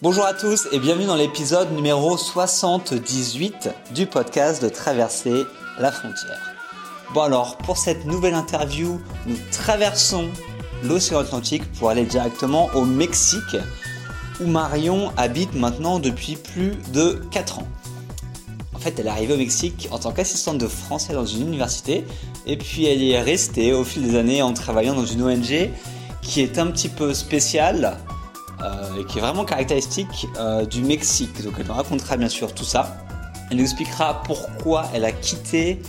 Bonjour à tous et bienvenue dans l'épisode numéro 78 du podcast de Traverser la frontière. Bon alors, pour cette nouvelle interview, nous traversons l'océan Atlantique pour aller directement au Mexique où Marion habite maintenant depuis plus de 4 ans. En fait, elle est arrivée au Mexique en tant qu'assistante de français dans une université et puis elle est restée au fil des années en travaillant dans une ONG qui est un petit peu spéciale et qui est vraiment caractéristique euh, du Mexique. Donc elle nous racontera bien sûr tout ça. Elle nous expliquera pourquoi elle a quitté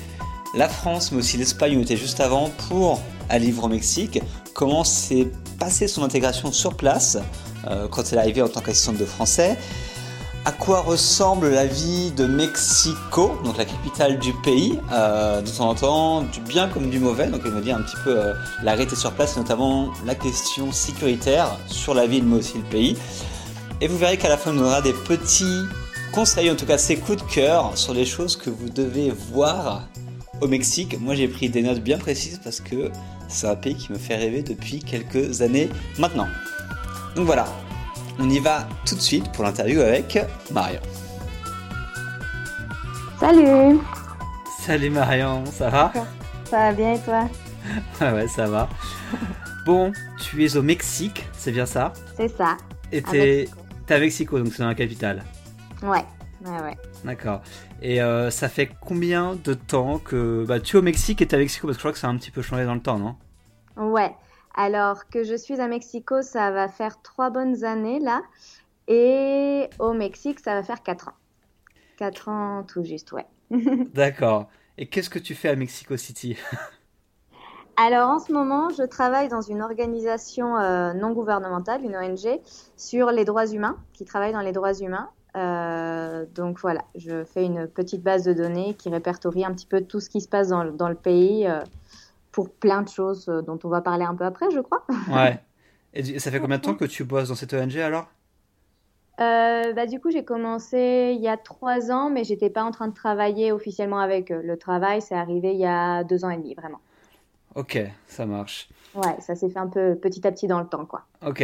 la France, mais aussi l'Espagne où elle était juste avant, pour aller vivre au Mexique. Comment s'est passée son intégration sur place euh, quand elle est arrivée en tant qu'assistante de français à quoi ressemble la vie de Mexico, donc la capitale du pays, euh, de temps en temps, du bien comme du mauvais? Donc elle me dit un petit peu euh, l'arrêté sur place, notamment la question sécuritaire sur la ville, mais aussi le pays. Et vous verrez qu'à la fin, on aura des petits conseils, en tout cas ses coups de cœur sur les choses que vous devez voir au Mexique. Moi, j'ai pris des notes bien précises parce que c'est un pays qui me fait rêver depuis quelques années maintenant. Donc voilà, on y va tout de suite pour l'interview avec Marion. Salut Salut Marion, ça va? Ça va bien et toi? Ah ouais, ça va. Bon, tu es au Mexique, c'est bien ça? C'est ça. Et t'es à Mexico, donc c'est dans la capitale Ouais, ouais, ouais. D'accord. Et euh, ça fait combien de temps que bah, tu es au Mexique et t'es à Mexico? Parce que je crois que ça a un petit peu changé dans le temps, non? Ouais. Alors que je suis à Mexico, ça va faire trois bonnes années là. Et au Mexique, ça va faire quatre ans. Quatre ans tout juste, ouais. D'accord. Et qu'est-ce que tu fais à Mexico City? Alors en ce moment, je travaille dans une organisation euh, non gouvernementale, une ONG, sur les droits humains, qui travaille dans les droits humains. Euh, donc voilà, je fais une petite base de données qui répertorie un petit peu tout ce qui se passe dans, le pays. Euh, pour plein de choses euh, dont on va parler un peu après, je crois. Ouais. Et ça fait combien de temps que tu bosses dans cette ONG alors? Euh, bah, du coup, j'ai commencé il y a trois ans, mais j'étais pas en train de travailler officiellement avec eux. Le travail, c'est arrivé il y a deux ans et demi, vraiment. Ok, ça marche. Ouais, ça s'est fait un peu petit à petit dans le temps, quoi. Ok.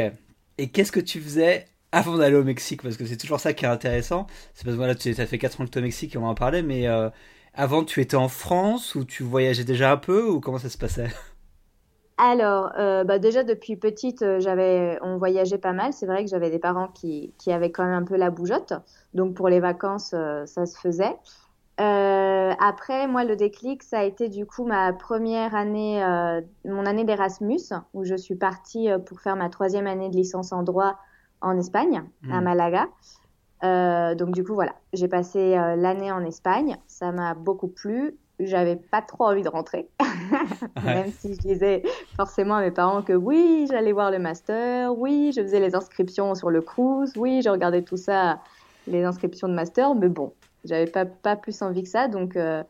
Et qu'est-ce que tu faisais avant d'aller au Mexique? Parce que c'est toujours ça qui est intéressant. C'est parce que voilà, tu as fait quatre ans que tu es au Mexique et on va en parler, mais euh, avant, tu étais en France ou tu voyageais déjà un peu ou comment ça se passait? Alors, euh, bah déjà depuis petite, euh, j'avais, on voyageait pas mal. C'est vrai que j'avais des parents qui, qui avaient quand même un peu la bougeotte. Donc pour les vacances, euh, ça se faisait. après, moi, le déclic, ça a été du coup ma première année, mon année d'Erasmus, où je suis partie pour faire ma troisième année de licence en droit en Espagne, à hmm. Malaga. Euh, donc du coup voilà, j'ai passé euh, l'année en Espagne, ça m'a beaucoup plu. J'avais pas trop envie de rentrer, même si je disais forcément à mes parents que oui, j'allais voir le master, oui, je faisais les inscriptions sur le cruise, oui, je regardais tout ça, les inscriptions de master, mais bon, j'avais pas pas plus envie que ça, donc euh,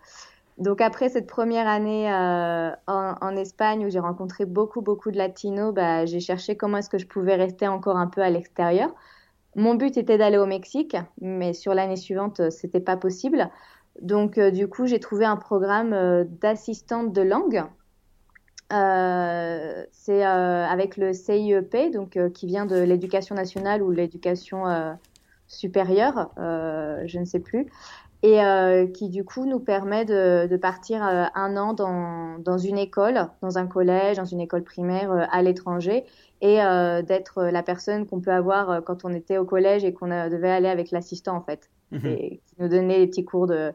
donc après cette première année en, en, Espagne où j'ai rencontré beaucoup beaucoup de latinos, bah, j'ai cherché comment est-ce que je pouvais rester encore un peu à l'extérieur. Mon but était d'aller au Mexique, mais sur l'année suivante, euh, c'était pas possible. Donc, euh, du coup, j'ai trouvé un programme euh, d'assistante de langue. c'est avec le CIEP, donc qui vient de l'éducation nationale ou l'éducation supérieure, je ne sais plus, et qui du coup nous permet de, partir un an dans, dans, une école, dans un collège, dans une école primaire à l'étranger, et euh, d'être la personne qu'on peut avoir euh, quand on était au collège et qu'on devait aller avec l'assistant en fait, et qui nous donnait des petits cours de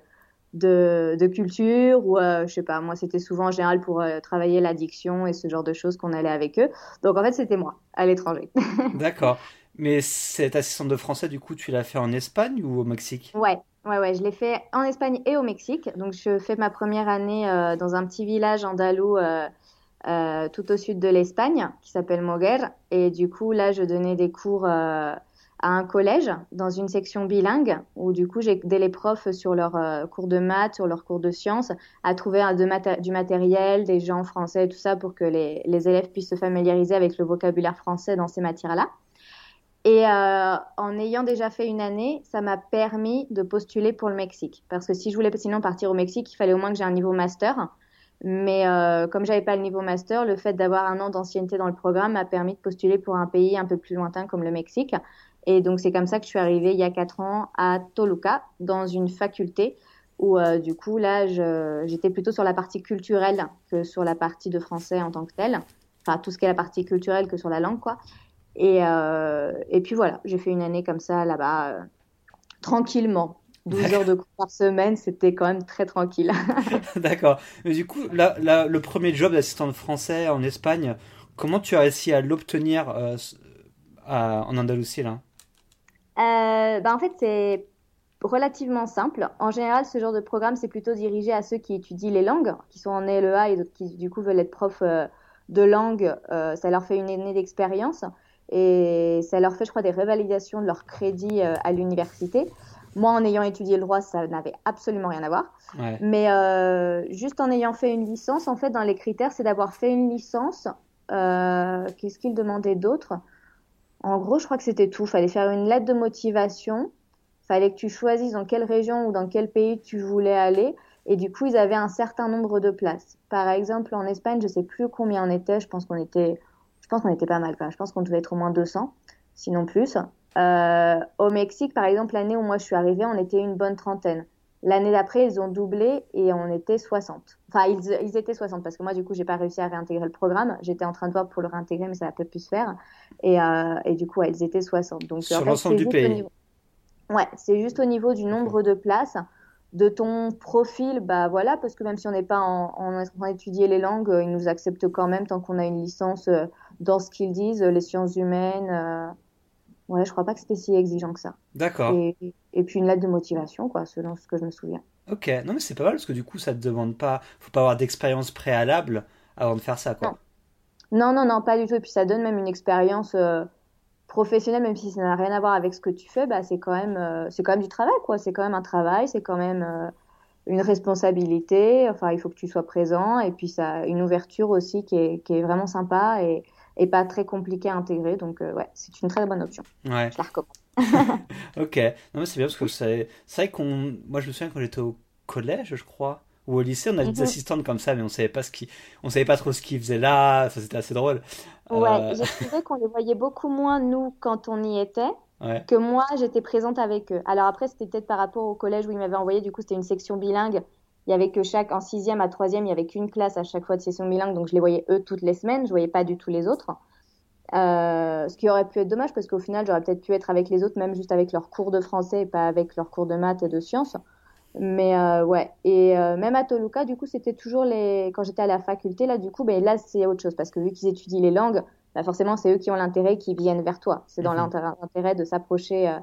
de, de culture ou euh, je sais pas moi c'était souvent en général pour travailler l'addiction et ce genre de choses qu'on allait avec eux. Donc en fait c'était moi à l'étranger. D'accord. Mais cette assistante de français du coup tu l'as fait en Espagne ou au Mexique? Ouais ouais ouais je l'ai fait en Espagne et au Mexique donc je fais ma première année dans un petit village andalou euh, tout au sud de l'Espagne, qui s'appelle Moguer. Et du coup, là, je donnais des cours euh, à un collège dans une section bilingue, où du coup, j'ai aidé les profs sur leurs euh, cours de maths, sur leurs cours de sciences, à trouver du matériel, des gens français, tout ça, pour que les, élèves puissent se familiariser avec le vocabulaire français dans ces matières-là. Et euh, en ayant déjà fait une année, ça m'a permis de postuler pour le Mexique. Parce que si je voulais sinon partir au Mexique, il fallait au moins que j'ai un niveau master. Mais euh, comme j'avais pas le niveau master, le fait d'avoir un an d'ancienneté dans le programme m'a permis de postuler pour un pays un peu plus lointain comme le Mexique. Et donc, c'est comme ça que je suis arrivée il y a quatre ans à Toluca, dans une faculté où, du coup, là, j'étais plutôt sur la partie culturelle que sur la partie de français en tant que telle. Enfin, tout ce qui est la partie culturelle que sur la langue, quoi. Et, et puis voilà, j'ai fait une année comme ça là-bas, tranquillement. 12 heures de cours par semaine, c'était quand même très tranquille. D'accord. Mais du coup, là, le premier job d'assistant de français en Espagne, comment tu as réussi à l'obtenir euh, en Andalousie là? Euh, bah, En fait, c'est relativement simple. En général, ce genre de programme, c'est plutôt dirigé à ceux qui étudient les langues, qui sont en LEA et qui, du coup, veulent être profs euh, de langue. ça leur fait une année d'expérience et ça leur fait, je crois, des révalidations de leur crédit à l'université. Moi, en ayant étudié le droit, ça n'avait absolument rien à voir. Mais euh, juste en ayant fait une licence, en fait, dans les critères, c'est d'avoir fait une licence. Euh, Qu'est-ce qu'il demandait d'autre? En gros, je crois que c'était tout. Il fallait faire une lettre de motivation. Il fallait que tu choisisses dans quelle région ou dans quel pays tu voulais aller. Et du coup, ils avaient un certain nombre de places. Par exemple, en Espagne, je sais plus combien on était. Je pense qu'on était, pense qu'on était pas mal. Quand Je pense qu'on devait être au moins 200, sinon plus. Euh, au Mexique, par exemple, l'année où moi je suis arrivée, on était une bonne trentaine. L'année d'après, ils ont doublé et on était 60. Enfin, ils, étaient 60 parce que moi, du coup, j'ai pas réussi à réintégrer le programme. J'étais en train de voir pour le réintégrer, mais ça n'a pas pu se faire. Et, euh, et du coup, ils étaient 60. Donc, Sur l'ensemble du pays. Ouais, c'est juste au niveau du nombre de places, de ton profil, bah voilà, parce que même si on n'est pas en, en, train d'étudier les langues, ils nous acceptent quand même tant qu'on a une licence euh, dans ce qu'ils disent, les sciences humaines Ouais, je crois pas que c'était si exigeant que ça. D'accord. Et, et, puis une lettre de motivation, quoi, selon ce que je me souviens. Ok, non mais c'est pas mal parce que du coup ça te demande pas, faut pas avoir d'expérience préalable avant de faire ça, quoi. Non. non, non, pas du tout. Et puis ça donne même une expérience euh, professionnelle, même si ça n'a rien à voir avec ce que tu fais, bah c'est quand même, euh, c'est quand même du travail, quoi. C'est quand même un travail, c'est quand même euh, une responsabilité. Enfin, il faut que tu sois présent et puis ça, une ouverture aussi qui est, qui est vraiment sympa et et pas très compliqué à intégrer. Donc, euh, ouais, c'est une très bonne option. Ouais. Je la recommande. ok. Non, mais c'est bien parce que c'est vrai qu'on. Moi, je me souviens quand j'étais au collège, je crois, ou au lycée, on avait des mhm. assistantes comme ça, mais on savait pas ce qui, on savait pas trop ce qu'ils faisaient là. Ça, c'était assez drôle. Ouais, euh... j'ai trouvé qu'on les voyait beaucoup moins nous quand on y était. Que moi, j'étais présente avec eux. Alors après, c'était peut-être par rapport au collège où ils m'avaient envoyé. Du coup, c'était une section bilingue il y avait que chaque, en sixième à troisième, il y avait qu'une classe à chaque fois de session bilingue, donc je les voyais eux toutes les semaines, je voyais pas du tout les autres. Euh, ce qui aurait pu être dommage parce qu'au final, j'aurais peut-être pu être avec les autres, même juste avec leurs cours de français et pas avec leurs cours de maths et de sciences. Mais euh, ouais, et euh, même à Toluca, du coup, c'était toujours les. Quand j'étais à la faculté, là, du coup, ben, là, c'est autre chose parce que vu qu'ils étudient les langues, bah, forcément, c'est eux qui ont l'intérêt qui viennent vers toi. C'est dans mhm. l'intérêt de s'approcher euh,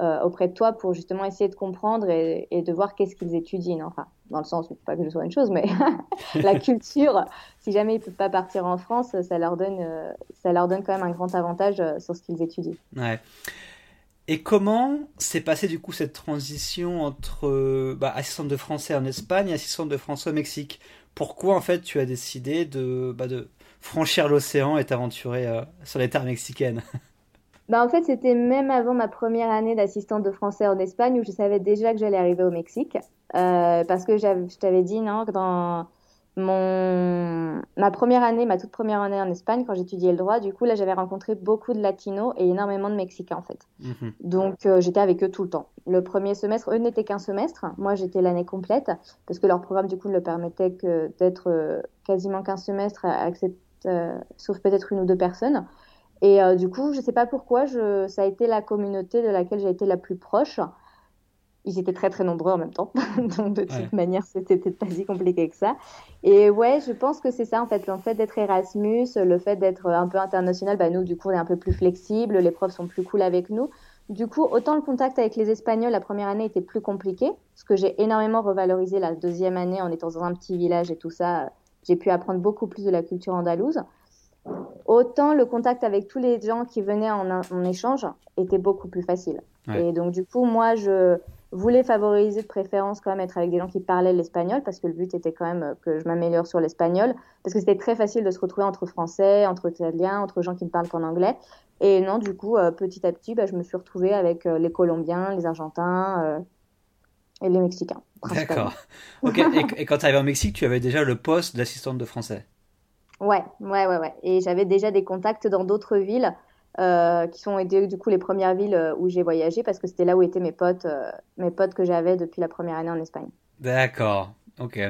euh, auprès de toi pour justement essayer de comprendre et, de voir qu'est-ce qu'ils étudient. Enfin, dans le sens, pas que je sois une chose, mais la culture, si jamais ils peuvent pas partir en France, ça leur donne, euh, ça leur donne quand même un grand avantage euh, sur ce qu'ils étudient. Ouais. Et comment s'est passée du coup cette transition entre bah, assistante de français en Espagne et assistante de français au Mexique? Pourquoi en fait tu as décidé de, bah, de franchir l'océan et t'aventurer sur les terres mexicaines? Bah, en fait, c'était même avant ma première année d'assistante de français en Espagne où je savais déjà que j'allais arriver au Mexique. Euh, parce que je t'avais dit, non, dans mon, ma première année, ma toute première année en Espagne, quand j'étudiais le droit, du coup, là, j'avais rencontré beaucoup de latinos et énormément de Mexicains, en fait. Mhm. Donc, euh, j'étais avec eux tout le temps. Le premier semestre, eux n'étaient qu'un semestre. Moi, j'étais l'année complète parce que leur programme, du coup, ne le permettait que d'être euh, quasiment qu'un semestre, sauf peut-être une ou deux personnes. Et euh, du coup, je ne sais pas pourquoi, je, ça a été la communauté de laquelle j'ai été la plus proche. Ils étaient très très nombreux en même temps, donc de toute manière, c'était pas si compliqué que ça. Et ouais, je pense que c'est ça en fait, le fait d'être Erasmus, le fait d'être un peu international, bah nous du coup on est un peu plus flexible, les profs sont plus cool avec nous. Du coup, autant le contact avec les Espagnols la première année était plus compliqué, ce que j'ai énormément revalorisé la deuxième année en étant dans un petit village et tout ça. J'ai pu apprendre beaucoup plus de la culture andalouse. Autant le contact avec tous les gens qui venaient en, échange était beaucoup plus facile. Et donc du coup, moi, je voulais favoriser de préférence quand même être avec des gens qui parlaient l'espagnol parce que le but était quand même que je m'améliore sur l'espagnol parce que c'était très facile de se retrouver entre français, entre italiens, entre gens qui ne parlent qu'en anglais. Et non, du coup, euh, petit à petit, bah, je me suis retrouvée avec euh, les Colombiens, les Argentins euh, et les Mexicains. D'accord. Ok. et, et, quand tu arrives au Mexique, tu avais déjà le poste d'assistante de français? Ouais, ouais, ouais, ouais. Et j'avais déjà des contacts dans d'autres villes qui sont du coup les premières villes où j'ai voyagé parce que c'était là où étaient mes potes, mes potes que j'avais depuis la première année en Espagne. D'accord, ok.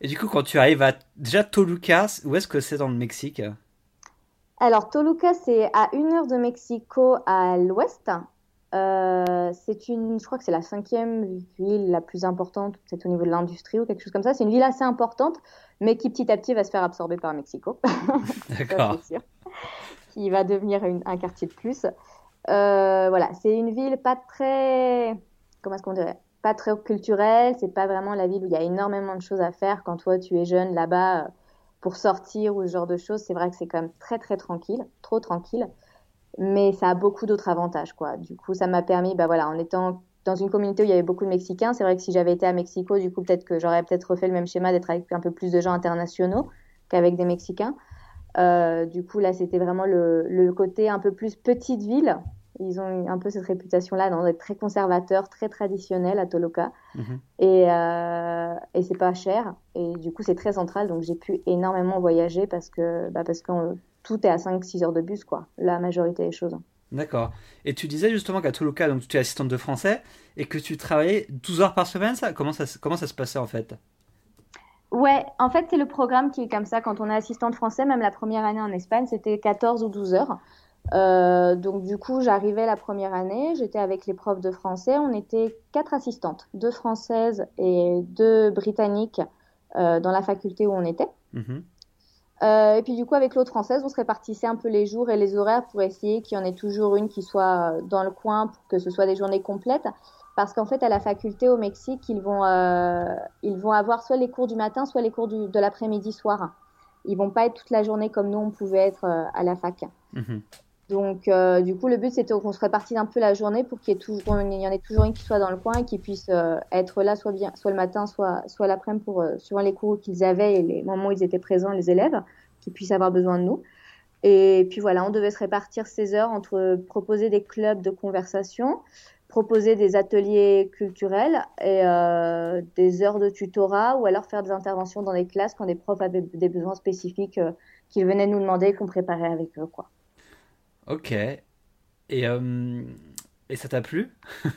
Et du coup, quand tu arrives à déjà Toluca, où est-ce que c'est dans le Mexique? Alors Toluca, c'est à une heure de Mexico à l'ouest. Euh, c'est une, je crois que c'est la cinquième ville la plus importante, peut-être au niveau de l'industrie ou quelque chose comme ça. C'est une ville assez importante, mais qui petit à petit va se faire absorber par Mexico. D'accord. Qui va devenir un quartier de plus. Euh, voilà, c'est une ville pas très, comment est-ce qu'on dirait, pas très culturelle. C'est pas vraiment la ville où il y a énormément de choses à faire quand toi tu es jeune là-bas euh, pour sortir ou ce genre de choses. C'est vrai que c'est quand même très très tranquille, trop tranquille mais ça a beaucoup d'autres avantages, quoi. Du coup, ça m'a permis, bah voilà, en étant dans une communauté où il y avait beaucoup de Mexicains, c'est vrai que si j'avais été à Mexico, du coup, peut-être que j'aurais peut-être refait le même schéma d'être avec un peu plus de gens internationaux qu'avec des Mexicains. Euh, du coup, là, c'était vraiment le, le, côté un peu plus petite ville. Ils ont un peu cette réputation-là d'être très conservateurs, très traditionnels à Toluca. Mhm. Et, euh, et c'est pas cher. Et du coup, c'est très central. Donc, j'ai pu énormément voyager parce que, bah, parce qu'on tout est à 5-6 heures de bus, quoi, la majorité des choses. D'accord. Et tu disais justement qu'à Toluca, donc tu es assistante de français et que tu travaillais 12 heures par semaine, ça? Comment, ça comment ça se passait en fait? Ouais, en fait, c'est le programme qui est comme ça. Quand on est assistante français, même la première année en Espagne, c'était 14 ou 12 heures. Euh, donc du coup, j'arrivais la première année, j'étais avec les profs de français, on était quatre assistantes, deux françaises et deux britanniques euh, dans la faculté où on était. Mhm. Euh, et puis du coup, avec l'autre française, on se répartissait un peu les jours et les horaires pour essayer qu'il y en ait toujours une qui soit dans le coin pour que ce soit des journées complètes. Parce qu'en fait, à la faculté au Mexique, ils vont, euh, ils vont avoir soit les cours du matin, soit les cours du, de l'après-midi soir. Ils vont pas être toute la journée comme nous on pouvait être euh, à la fac. Mhm. Donc, euh, du coup, le but c'était qu'on se répartisse un peu la journée pour qu'il y, ait toujours, il y en ait toujours une qui soit dans le coin et qui puisse être là soit bien, soit le matin, soit, soit l'après-midi pour suivant les cours qu'ils avaient et les moments où ils étaient présents, les élèves, qui puissent avoir besoin de nous. Et puis voilà, on devait se répartir ces heures entre proposer des clubs de conversation, proposer des ateliers culturels et euh, des heures de tutorat ou alors faire des interventions dans les classes quand des profs avaient des besoins spécifiques euh, qu'ils venaient nous demander qu'on préparait avec eux. Quoi. Ok. Et, euh, et ça t'a plu?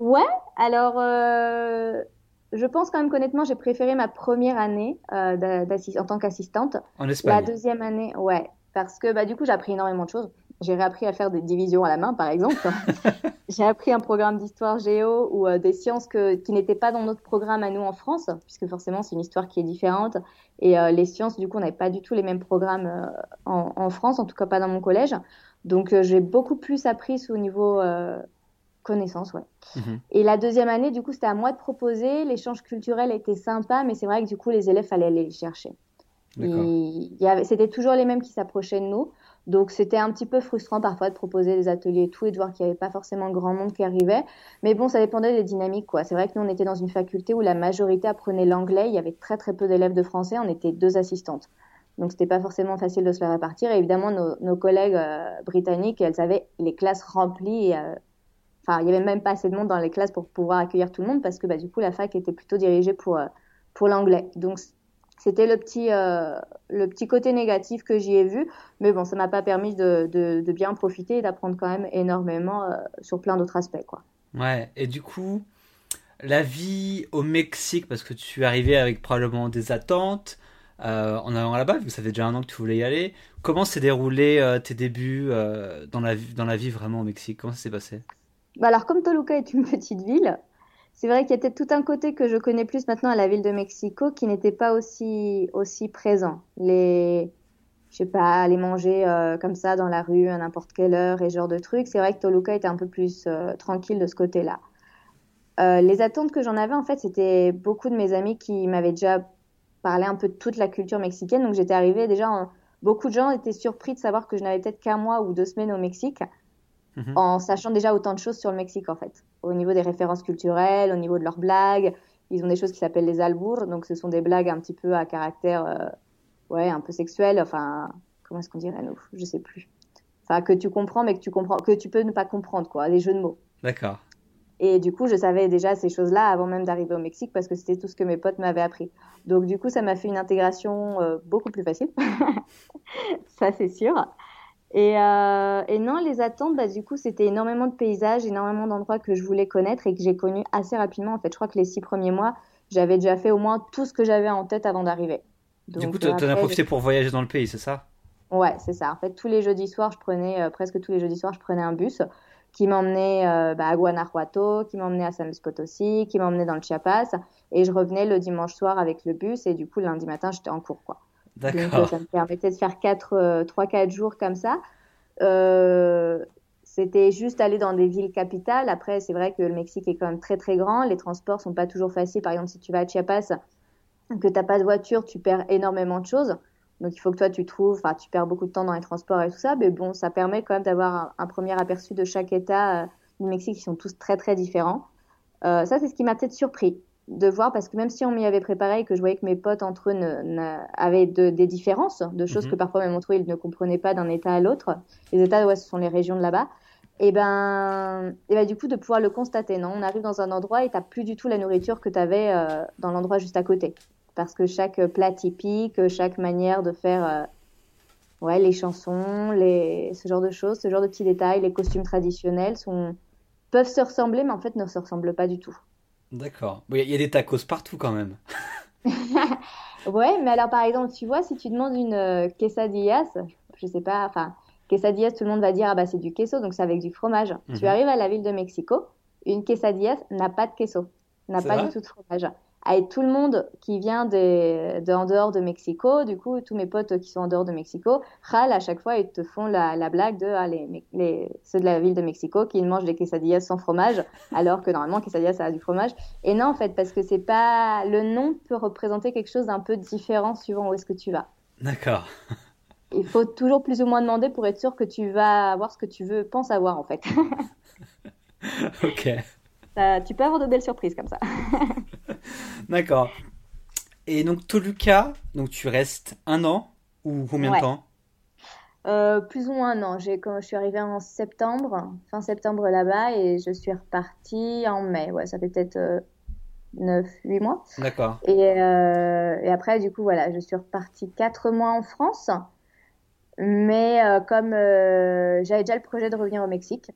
Ouais, alors je pense quand même qu'honnêtement, j'ai préféré ma première année en tant qu'assistante. En Espagne La deuxième année, ouais. Parce que bah, du coup, j'ai appris énormément de choses. J'ai réappris à faire des divisions à la main, par exemple. j'ai appris un programme d'histoire géo ou euh, des sciences que, qui n'étaient pas dans notre programme à nous en France, puisque forcément c'est une histoire qui est différente. Et euh, les sciences, du coup, on n'avait pas du tout les mêmes programmes euh, en, en, France, en tout cas pas dans mon collège. Donc j'ai beaucoup plus appris au niveau connaissance, ouais. Mhm. Et la deuxième année, du coup, c'était à moi de proposer. L'échange culturel était sympa, mais c'est vrai que du coup, les élèves allaient aller les chercher. C'était toujours les mêmes qui s'approchaient de nous. Donc c'était un petit peu frustrant parfois de proposer des ateliers et tout et de voir qu'il n'y avait pas forcément grand monde qui arrivait. Mais bon, ça dépendait des dynamiques quoi. C'est vrai que nous on était dans une faculté où la majorité apprenait l'anglais. Il y avait très très peu d'élèves de français. On était deux assistantes. Donc c'était pas forcément facile de se la répartir. Et évidemment nos, collègues euh, britanniques, elles avaient les classes remplies. Euh, enfin, il y avait même pas assez de monde dans les classes pour pouvoir accueillir tout le monde parce que bah, du coup la fac était plutôt dirigée pour euh, pour l'anglais. Donc c'était le petit, euh, le petit côté négatif que j'y ai vu. Mais bon, ça m'a pas permis de, de, bien profiter et d'apprendre quand même énormément euh, sur plein d'autres aspects. Quoi. Ouais, et du coup, la vie au Mexique, parce que tu es arrivé avec probablement des attentes euh, en allant là-bas, vu que ça fait déjà un an que tu voulais y aller. Comment s'est déroulé tes débuts dans, la, dans la vie vraiment au Mexique? Comment ça s'est passé? Bah alors, comme Toluca est une petite ville, c'est vrai qu'il y a tout un côté que je connais plus maintenant à la ville de Mexico qui n'était pas aussi aussi présent. Les je sais pas, aller manger euh, comme ça dans la rue à n'importe quelle heure et ce genre de trucs. C'est vrai que Toluca était un peu plus euh, tranquille de ce côté-là. Euh, les attentes que j'en avais, en fait, c'était beaucoup de mes amis qui m'avaient déjà parlé un peu de toute la culture mexicaine. Donc j'étais arrivée déjà, beaucoup de gens étaient surpris de savoir que je n'avais peut-être qu'un mois ou deux semaines au Mexique. Mhm. en sachant déjà autant de choses sur le Mexique en fait. Au niveau des références culturelles, au niveau de leurs blagues, ils ont des choses qui s'appellent les albures, donc ce sont des blagues un petit peu à caractère, euh, ouais, un peu sexuel, enfin, comment est-ce qu'on dirait nous? Je sais plus. Enfin, que tu comprends, mais que tu comprends, que tu peux ne pas comprendre, quoi, des jeux de mots. D'accord. Et du coup, je savais déjà ces choses-là avant même d'arriver au Mexique parce que c'était tout ce que mes potes m'avaient appris. Donc, du coup, ça m'a fait une intégration euh, beaucoup plus facile. ça, c'est sûr. Et, euh, et, non, les attentes, bah, du coup, c'était énormément de paysages, énormément d'endroits que je voulais connaître et que j'ai connus assez rapidement. En fait, je crois que les six premiers mois, j'avais déjà fait au moins tout ce que j'avais en tête avant d'arriver. Du coup, tu en as profité pour voyager dans le pays, c'est ça? Ouais, c'est ça. En fait, tous les jeudis soirs, je prenais, euh, presque tous les jeudis soirs, je prenais un bus qui m'emmenait euh, bah, à Guanajuato, qui m'emmenait à San Luis Potosí, qui m'emmenait dans le Chiapas. Et je revenais le dimanche soir avec le bus et du coup, lundi matin, j'étais en cours, quoi. D'accord. ça me permettait de faire 4, 3-4 jours comme ça. Euh, c'était juste aller dans des villes capitales. Après, c'est vrai que le Mexique est quand même très très grand. Les transports sont pas toujours faciles. Par exemple, si tu vas à Chiapas, que t'as pas de voiture, tu perds énormément de choses. Donc il faut que toi tu trouves, enfin tu perds beaucoup de temps dans les transports et tout ça, mais bon, ça permet quand même d'avoir un, premier aperçu de chaque État euh, du Mexique qui sont tous très très différents. Euh, ça c'est ce qui m'a peut-être surpris de voir parce que même si on m'y avait préparé et que je voyais que mes potes entre eux ne, avaient des différences, de choses mhm. que parfois même entre eux ils ne comprenaient pas d'un État à l'autre. Les États, ouais, ce sont les régions de là-bas. Et ben, et ben du coup de pouvoir le constater, non, on arrive dans un endroit et t'as plus du tout la nourriture que tu avais euh, dans l'endroit juste à côté parce que chaque plat typique, chaque manière de faire euh, ouais, les chansons, les, ce genre de choses, ce genre de petits détails, les costumes traditionnels sont, peuvent se ressembler, mais en fait ne se ressemblent pas du tout. D'accord. Il y a des tacos partout quand même. ouais, mais alors par exemple, tu vois, si tu demandes une euh, quesadillas, je sais pas, enfin, quesadillas, tout le monde va dire, ah bah c'est du queso, donc c'est avec du fromage. Tu mhm. arrives à la ville de Mexico, une quesadillas n'a pas de queso, n'a pas du tout de fromage avec tout le monde qui vient de, de, en dehors de Mexico, du coup, tous mes potes qui sont en dehors de Mexico, râlent à chaque fois, ils te font la, la blague de ah, les, les, ceux de la ville de Mexico qui mangent des quesadillas sans fromage, alors que normalement, quesadillas, ça a du fromage. Et non, en fait, parce que c'est pas. Le nom peut représenter quelque chose d'un peu différent suivant où est-ce que tu vas. D'accord. Il faut toujours plus ou moins demander pour être sûr que tu vas avoir ce que tu veux, penses avoir, en fait. ok tu peux avoir de belles surprises comme ça. D'accord. Et donc Toluca, donc tu restes un an ou combien de temps? Euh, plus ou moins un an. Quand je suis arrivée en septembre, fin septembre là-bas, et je suis repartie en mai. Ouais, ça fait peut-être euh, 9, 8 mois. D'accord. Et, euh, et, après, du coup, voilà, je suis repartie 4 mois en France. Mais euh, comme j'avais déjà le projet de revenir au Mexique,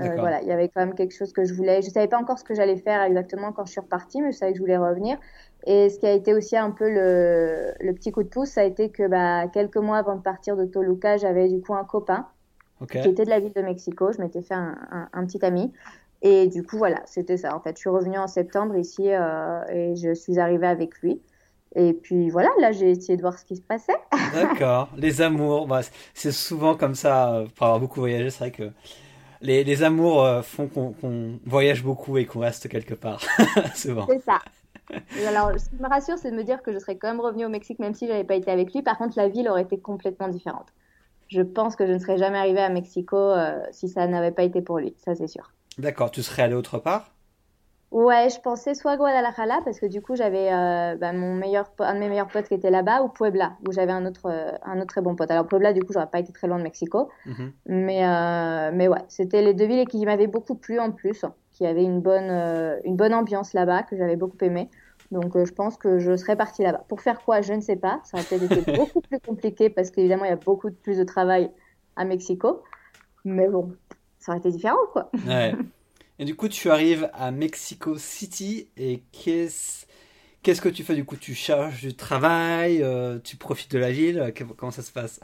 euh, voilà, il y avait quand même quelque chose que je voulais. Je savais pas encore ce que j'allais faire exactement quand je suis repartie, mais je savais que je voulais revenir. Et ce qui a été aussi un peu le, le petit coup de pouce, ça a été que bah, quelques mois avant de partir de Toluca, j'avais du coup un copain qui était de la ville de Mexico. Je m'étais fait un, un, petit ami. Et du coup, voilà, c'était ça. En fait, je suis revenue en septembre ici euh, et je suis arrivée avec lui. Et puis voilà, là j'ai essayé de voir ce qui se passait. D'accord, les amours, bah, c'est souvent comme ça, euh, pour avoir beaucoup voyagé, c'est vrai que les, amours euh, font qu'on voyage beaucoup et qu'on reste quelque part. Souvent. C'est ça. alors, ce qui me rassure, c'est de me dire que je serais quand même revenue au Mexique, même si je n'avais pas été avec lui. Par contre, la ville aurait été complètement différente. Je pense que je ne serais jamais arrivée à Mexico euh, si ça n'avait pas été pour lui, ça c'est sûr. D'accord, tu serais allée autre part? Ouais, je pensais soit Guadalajara parce que du coup j'avais euh, bah, mon meilleur un de mes meilleurs potes qui était là-bas ou Puebla où j'avais un autre euh, un autre très bon pote. Alors Puebla du coup j'aurais pas été très loin de Mexico, mhm. mais euh, mais ouais c'était les deux villes qui m'avaient beaucoup plu en plus, qui avaient une bonne une bonne ambiance là-bas que j'avais beaucoup aimé. Donc je pense que je serais partie là-bas. Pour faire quoi Je ne sais pas. Ça aurait peut-être été beaucoup plus compliqué parce qu'évidemment il y a beaucoup plus de travail à Mexico, mais bon ça aurait été différent quoi. Ouais. Et du coup, tu arrives à Mexico City et qu'est-ce qu'est-ce que tu fais du coup? Tu cherches du travail euh, Tu profites de la ville Comment ça se passe?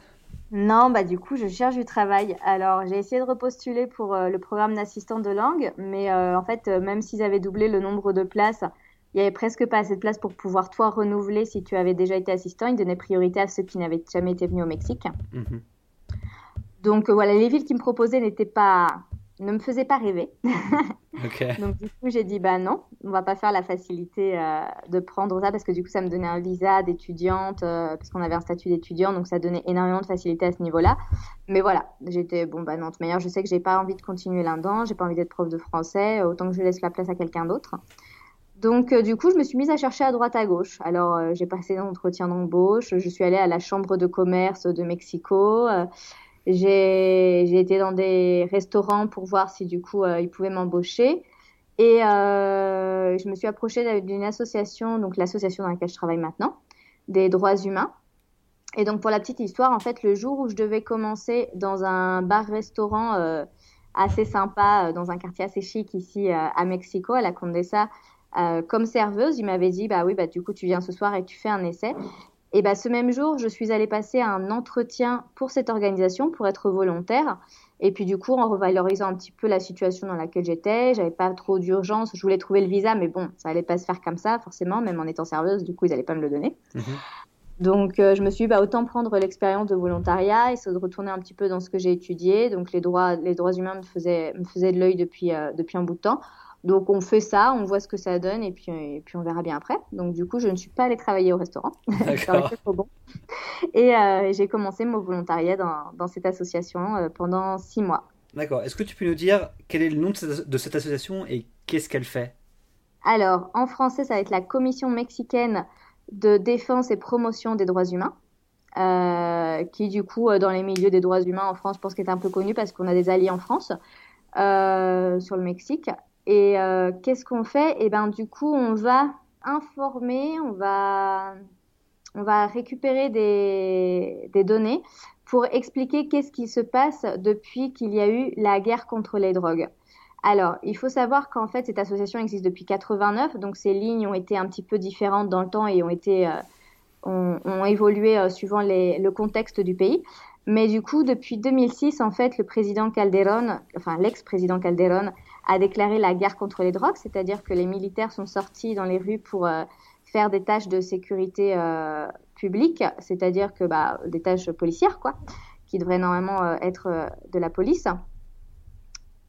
Non, bah du coup, je cherche du travail. Alors, j'ai essayé de repostuler pour euh, le programme d'assistant de langue, mais euh, en fait, même s'ils avaient doublé le nombre de places, il y avait presque pas assez de place pour pouvoir toi renouveler si tu avais déjà été assistant. Ils donnaient priorité à ceux qui n'avaient jamais été venus au Mexique. Mhm. Donc voilà, les villes qui me proposaient n'étaient pas ne me faisait pas rêver. Donc du coup, j'ai dit bah non, on va pas faire la facilité euh, de prendre ça parce que du coup, ça me donnait un visa d'étudiante euh, parce qu'on avait un statut d'étudiant, donc ça donnait énormément de facilité à ce niveau-là. Mais voilà, j'étais bon bah non, de toute manière, je sais que j'ai pas envie de continuer là-dedans, j'ai pas envie d'être prof de français, autant que je laisse la place à quelqu'un d'autre. Donc euh, du coup, je me suis mise à chercher à droite à gauche. Alors j'ai passé l'entretien d'embauche, je suis allée à la chambre de commerce de Mexico. J'ai été dans des restaurants pour voir si du coup euh, ils pouvaient m'embaucher. Et euh, je me suis approchée d'une association, donc l'association dans laquelle je travaille maintenant, des droits humains, Et donc, pour la petite histoire, en fait, le jour où je devais commencer dans un bar-restaurant euh, assez sympa, euh, dans un quartier assez chic ici euh, à Mexico, à la Condesa, comme serveuse, il m'avait dit, bah oui, bah du coup, tu viens ce soir et tu fais un essai. Et bah, ce même jour, je suis allée passer un entretien pour cette organisation, pour être volontaire. Et puis du coup, en revalorisant un petit peu la situation dans laquelle j'étais, j'avais pas trop d'urgence. Je voulais trouver le visa, mais bon, ça allait pas se faire comme ça, forcément, même en étant serveuse. Du coup, ils allaient pas me le donner. Mhm. Donc, euh, je me suis dit, bah, autant prendre l'expérience de volontariat, essayer de retourner un petit peu dans ce que j'ai étudié. Donc, les droits, les droits humains me faisaient, me faisaient de l'œil depuis, euh, depuis un bout de temps. Donc, on fait ça, on voit ce que ça donne et puis, et puis on verra bien après. Donc, du coup, je ne suis pas allée travailler au restaurant. trop bon. Et euh, j'ai commencé mon volontariat dans, dans cette association pendant six mois. D'accord. Est-ce que tu peux nous dire quel est le nom de cette association et qu'est-ce qu'elle fait? Alors, en français, ça va être la Commission mexicaine de défense et promotion des droits humains, euh, qui du coup, euh, dans les milieux des droits humains en France, je pense qu'elle est un peu connue parce qu'on a des alliés en France euh, sur le Mexique. Et qu'est-ce qu'on fait? Eh ben du coup, on va informer, on va, récupérer des, données pour expliquer qu'est-ce qui se passe depuis qu'il y a eu la guerre contre les drogues. Alors, il faut savoir qu'en fait, cette association existe depuis 89, donc ces lignes ont été un petit peu différentes dans le temps et ont été euh, ont, évolué euh, suivant le contexte du pays. Mais du coup, depuis 2006, en fait, le président Calderón, enfin l'ex-président Calderón, a déclaré la guerre contre les drogues, c'est-à-dire que les militaires sont sortis dans les rues pour euh, faire des tâches de sécurité publique, c'est-à-dire que bah, des tâches policières, quoi, qui devraient normalement être de la police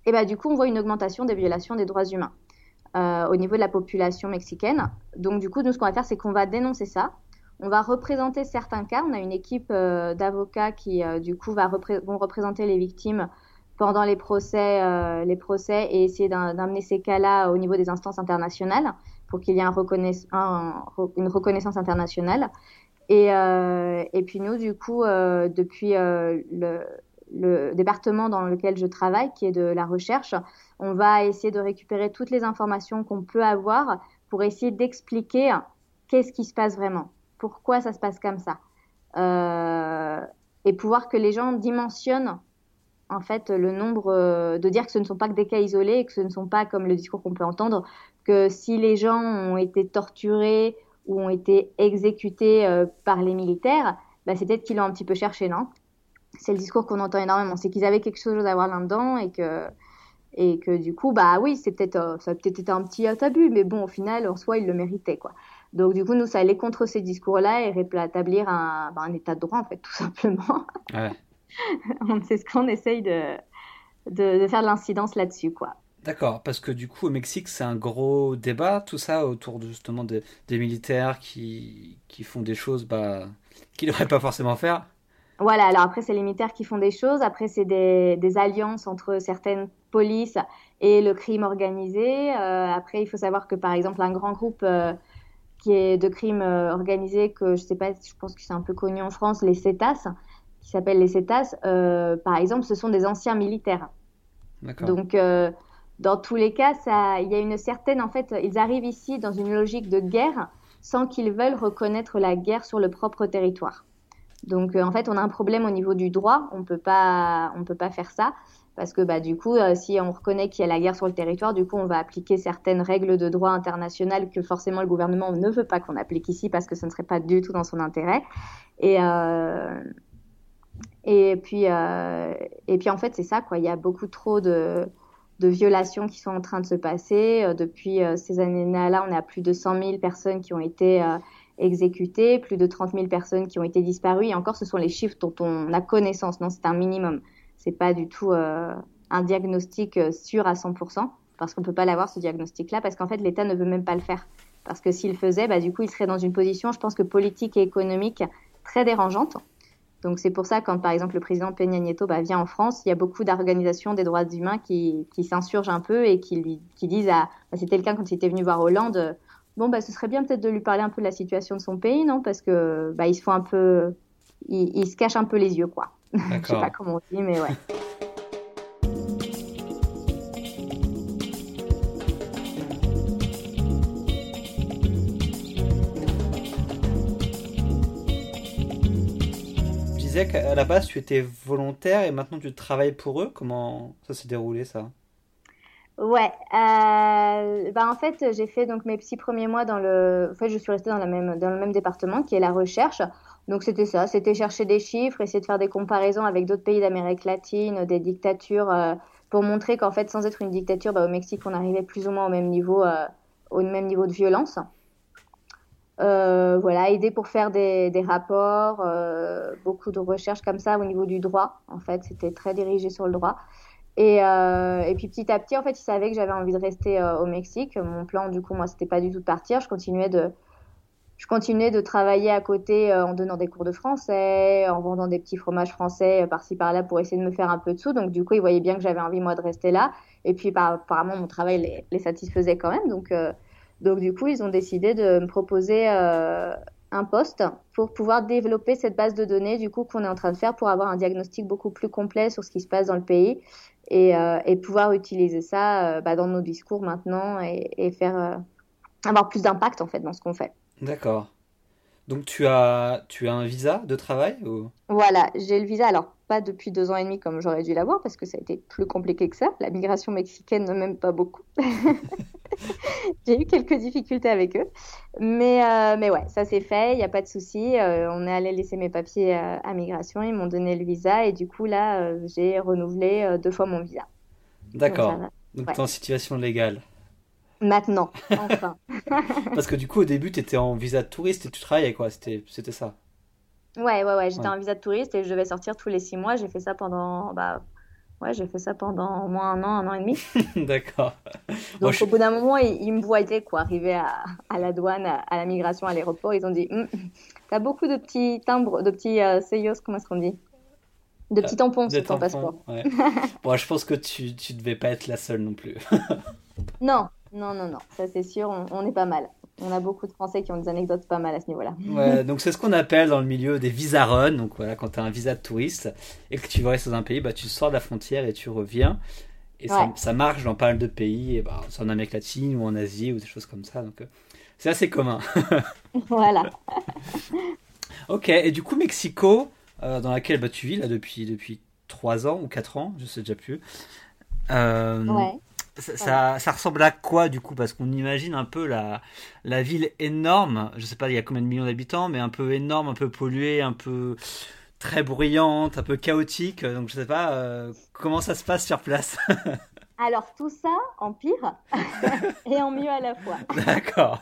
et bah, du coup, on voit une augmentation des violations des droits humains euh, au niveau de la population mexicaine. Donc, du coup, nous, ce qu'on va faire, c'est qu'on va dénoncer ça. On va représenter certains cas. On a une équipe euh, d'avocats qui, euh, du coup, vont représenter les victimes pendant les procès, euh, les procès et essayer d'amener ces cas-là au niveau des instances internationales pour qu'il y ait un un, une reconnaissance internationale. Et, et, puis nous, du coup, depuis le, le département dans lequel je travaille, qui est de la recherche, on va essayer de récupérer toutes les informations qu'on peut avoir pour essayer d'expliquer qu'est-ce qui se passe vraiment, pourquoi ça se passe comme ça, euh, et pouvoir que les gens dimensionnent en fait le nombre, de dire que ce ne sont pas que des cas isolés et que ce ne sont pas comme le discours qu'on peut entendre, que si les gens ont été torturés ou ont été exécutés euh, par les militaires, bah, c'est peut-être qu'ils l'ont un petit peu cherché, non? C'est le discours qu'on entend énormément. C'est qu'ils avaient quelque chose à voir là-dedans et que, et que du coup, bah oui, c'est peut-être, euh, ça a peut-être été un petit abus, mais bon, au final, en soi, ils le méritaient, quoi. Donc, du coup, nous, ça allait contre ces discours-là et rétablir un, bah, état de droit, en fait, tout simplement. c'est ce qu'on essaye de, de, de, faire de l'incidence là-dessus, quoi. D'accord, parce que du coup, au Mexique, c'est un gros débat, tout ça, autour de, justement des, des militaires qui, qui font des choses bah, qu'ils ne devraient pas forcément faire. Voilà, alors après, c'est les militaires qui font des choses. Après, c'est des, des, alliances entre certaines polices et le crime organisé. Euh, après, il faut savoir que, par exemple, un grand groupe euh, qui est de crime euh, organisé, que je sais pas, je pense que c'est un peu connu en France, les CETAS, qui s'appellent les CETAS, par exemple, ce sont des anciens militaires. Donc, dans tous les cas, ça, il y a une certaine, en fait, ils arrivent ici dans une logique de guerre sans qu'ils veulent reconnaître la guerre sur le propre territoire. Donc euh, en fait, on a un problème au niveau du droit. On peut pas, on peut pas faire ça parce que bah du coup, euh, si on reconnaît qu'il y a la guerre sur le territoire, du coup, on va appliquer certaines règles de droit international que forcément le gouvernement ne veut pas qu'on applique ici parce que ce ne serait pas du tout dans son intérêt. Et euh, et puis et puis en fait, c'est ça quoi. Il y a beaucoup trop de de violations qui sont en train de se passer. Depuis ces années-là, on a plus de 100 000 personnes qui ont été exécutés, plus de 30 000 personnes qui ont été disparues. Et encore, ce sont les chiffres dont on a connaissance. Non, c'est un minimum. C'est pas du tout euh, un diagnostic euh, sûr à 100%, parce qu'on peut pas l'avoir ce diagnostic-là, parce qu'en fait, l'État ne veut même pas le faire. Parce que s'il faisait, bah, du coup, il serait dans une position, je pense que politique et économique très dérangeante. Donc c'est pour ça quand par exemple le président Peña Nieto bah, vient en France, il y a beaucoup d'organisations des droits humains qui, qui s'insurgent un peu et qui lui qui disent à bah, c'était le cas quand il était venu voir Hollande bon, bah, ce serait bien peut-être de lui parler un peu de la situation de son pays, non? Parce que bah, il se font un peu, il, se cache un peu les yeux, quoi. Je sais pas comment on dit, mais ouais. Disais qu'à la base tu étais volontaire et maintenant tu travailles pour eux. Comment ça s'est déroulé ça? Ouais, euh, bah en fait j'ai fait donc mes six premiers mois dans le, en fait je suis restée dans la même dans le même département qui est la recherche. Donc c'était ça, c'était chercher des chiffres, essayer de faire des comparaisons avec d'autres pays d'Amérique latine, des dictatures, euh, pour montrer qu'en fait sans être une dictature, bah, au Mexique on arrivait plus ou moins au même niveau, euh, au même niveau de violence. Euh, voilà, aider pour faire des, rapports, euh, beaucoup de recherches comme ça au niveau du droit. En fait, c'était très dirigé sur le droit. Et, euh, puis petit à petit, en fait, ils savaient que j'avais envie de rester au Mexique. Mon plan, du coup, moi, c'était pas du tout de partir. Je continuais de, je continuais de travailler à côté en donnant des cours de français, en vendant des petits fromages français par-ci par-là pour essayer de me faire un peu de sous. Donc du coup, ils voyaient bien que j'avais envie moi de rester là. Et puis apparemment, mon travail les, les satisfaisait quand même. Donc donc du coup, ils ont décidé de me proposer euh, un poste pour pouvoir développer cette base de données du coup qu'on est en train de faire pour avoir un diagnostic beaucoup plus complet sur ce qui se passe dans le pays et, euh, et pouvoir utiliser ça euh, bah, dans nos discours maintenant et, et faire avoir plus d'impact en fait dans ce qu'on fait. D'accord. Donc tu as tu as un visa de travail ou... Voilà, j'ai le visa. Alors pas depuis deux ans et demi comme j'aurais dû l'avoir parce que ça a été plus compliqué que ça. La migration mexicaine ne m'aime pas beaucoup. j'ai eu quelques difficultés avec eux. Mais, euh, mais ouais, ça s'est fait, il n'y a pas de souci. Euh, on est allé laisser mes papiers euh, à migration, ils m'ont donné le visa et du coup, là, euh, j'ai renouvelé deux fois mon visa. D'accord. Donc, ouais. tu es en situation légale. Maintenant, enfin. Parce que du coup, au début, tu étais en visa de touriste et tu travaillais, quoi. C'était ça. Ouais, ouais, ouais. J'étais ouais. en visa de touriste et je devais sortir tous les six mois. J'ai fait ça pendant bah, Ouais, j'ai fait ça pendant au moins un an, un an et demi. D'accord. Donc bon, au bout d'un moment, ils, ils, me voyaient quoi, arriver à, à la douane, à, à, la migration, à l'aéroport. Ils ont dit, hm, t'as beaucoup de petits timbres, de petits euh, sellos, comment est-ce qu'on dit? De petits tampons sur ton passeport. Ouais. bon, je pense que tu, tu devais pas être la seule non plus. non, non, non, non, ça c'est sûr, on, on est pas mal on a beaucoup de Français qui ont des anecdotes pas mal à ce niveau-là. Ouais, donc c'est ce qu'on appelle dans le milieu des visa run. Donc voilà, quand tu as un visa de touriste et que tu vas rester dans un pays, bah, tu sors de la frontière et tu reviens. Et ouais. ça, ça, marche dans pas mal de pays, et bah, soit en Amérique latine ou en Asie ou des choses comme ça. Donc euh, c'est assez commun. voilà. ok, et du coup, Mexico, euh, dans laquelle bah, tu vis là depuis, depuis 3 ans ou 4 ans, je sais déjà plus. Euh, ouais. Ça, ça, ça, ressemble à quoi du coup? Parce qu'on imagine un peu la, la ville énorme, je sais pas il y a combien de millions d'habitants, mais un peu énorme, un peu polluée, un peu très bruyante, un peu chaotique. Donc je sais pas euh, comment ça se passe sur place? Alors tout ça en pire et en mieux à la fois. D'accord.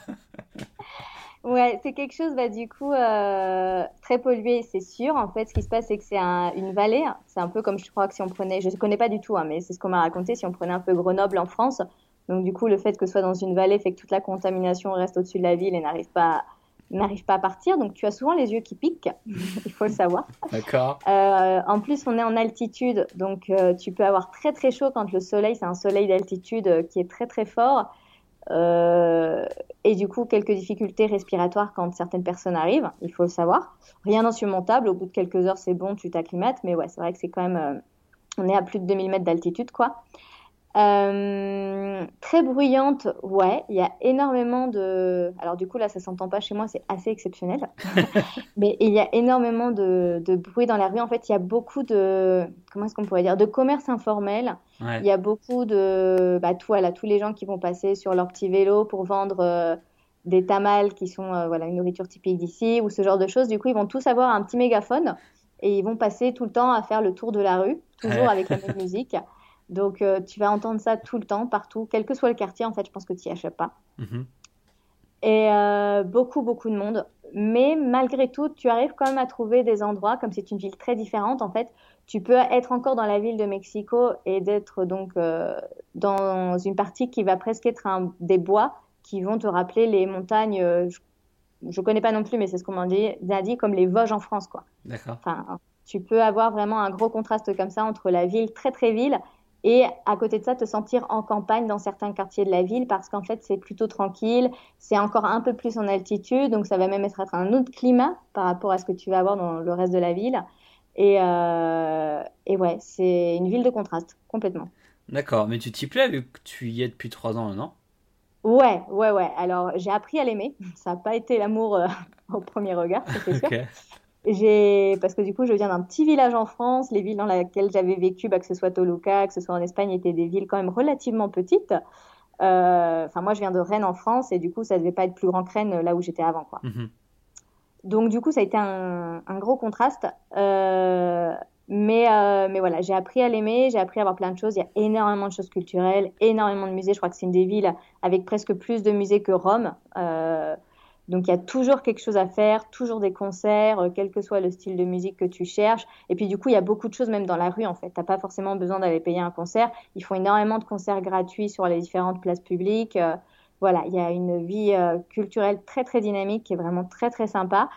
Ouais, c'est quelque chose, bah, du coup, euh, très pollué, c'est sûr. En fait, ce qui se passe, c'est que c'est un, une vallée. C'est un peu comme je crois que si on prenait, je ne connais pas du tout, hein, mais c'est ce qu'on m'a raconté, si on prenait un peu Grenoble en France. Donc, du coup, le fait que ce soit dans une vallée fait que toute la contamination reste au-dessus de la ville et n'arrive pas, n'arrive pas à partir. Donc, tu as souvent les yeux qui piquent, il faut le savoir. D'accord. Euh, en plus, on est en altitude, donc euh, tu peux avoir très très chaud quand le soleil, c'est un soleil d'altitude euh, qui est très très fort. Euh, et du coup, quelques difficultés respiratoires quand certaines personnes arrivent, il faut le savoir. Rien d'insurmontable, au bout de quelques heures, c'est bon, tu t'acclimates, mais ouais, c'est vrai que c'est quand même. Euh, on est à plus de 2000 mètres d'altitude, quoi. Euh, très bruyante, ouais, il y a énormément de. Alors, du coup, là, ça s'entend pas chez moi, c'est assez exceptionnel. mais il y a énormément de, de, bruit dans la rue. En fait, il y a beaucoup de. Comment est-ce qu'on pourrait dire De commerce informel. Ouais. Il y a beaucoup de. Bah, tout, voilà, tous les gens qui vont passer sur leur petit vélo pour vendre. Euh, des tamales qui sont euh, voilà une nourriture typique d'ici ou ce genre de choses. Du coup, ils vont tous avoir un petit mégaphone et ils vont passer tout le temps à faire le tour de la rue, toujours avec la même musique. Donc, euh, tu vas entendre ça tout le temps, partout, quel que soit le quartier. En fait, je pense que tu n'y échappes pas. -hmm. Et euh, beaucoup, beaucoup de monde. Mais malgré tout, tu arrives quand même à trouver des endroits, comme c'est une ville très différente, en fait, tu peux être encore dans la ville de Mexico et d'être donc euh, dans une partie qui va presque être un, des bois qui vont te rappeler les montagnes. Je, je connais pas non plus, mais c'est ce qu'on m'a dit, dit, comme les Vosges en France, quoi. D'accord. Enfin, tu peux avoir vraiment un gros contraste comme ça entre la ville très très ville et à côté de ça te sentir en campagne dans certains quartiers de la ville parce qu'en fait c'est plutôt tranquille, c'est encore un peu plus en altitude, donc ça va même être un autre climat par rapport à ce que tu vas avoir dans le reste de la ville. Et, euh, et ouais, c'est une ville de contraste, complètement. D'accord, mais tu t'y plais vu que tu y es depuis trois ans, non? Ouais, ouais, ouais. Alors j'ai appris à l'aimer. Ça n'a pas été l'amour euh, au premier regard, c'est sûr. Okay. J'ai parce que du coup je viens d'un petit village en France. Les villes dans lesquelles j'avais vécu, bah, que ce soit Toluca, que ce soit en Espagne, étaient des villes quand même relativement petites. Euh, enfin moi je viens de Rennes en France et du coup ça devait pas être plus grand que Rennes là où j'étais avant quoi. Mhm. Donc du coup ça a été un, un gros contraste. Euh, mais, euh, mais voilà, j'ai appris à l'aimer, j'ai appris à voir plein de choses. Il y a énormément de choses culturelles, énormément de musées. Je crois que c'est une des villes avec presque plus de musées que Rome. Euh, donc il y a toujours quelque chose à faire, toujours des concerts, euh, quel que soit le style de musique que tu cherches. Et puis du coup, il y a beaucoup de choses même dans la rue en fait. T'as pas forcément besoin d'aller payer un concert. Ils font énormément de concerts gratuits sur les différentes places publiques. Euh, voilà, il y a une vie euh, culturelle très très dynamique qui est vraiment très très sympa.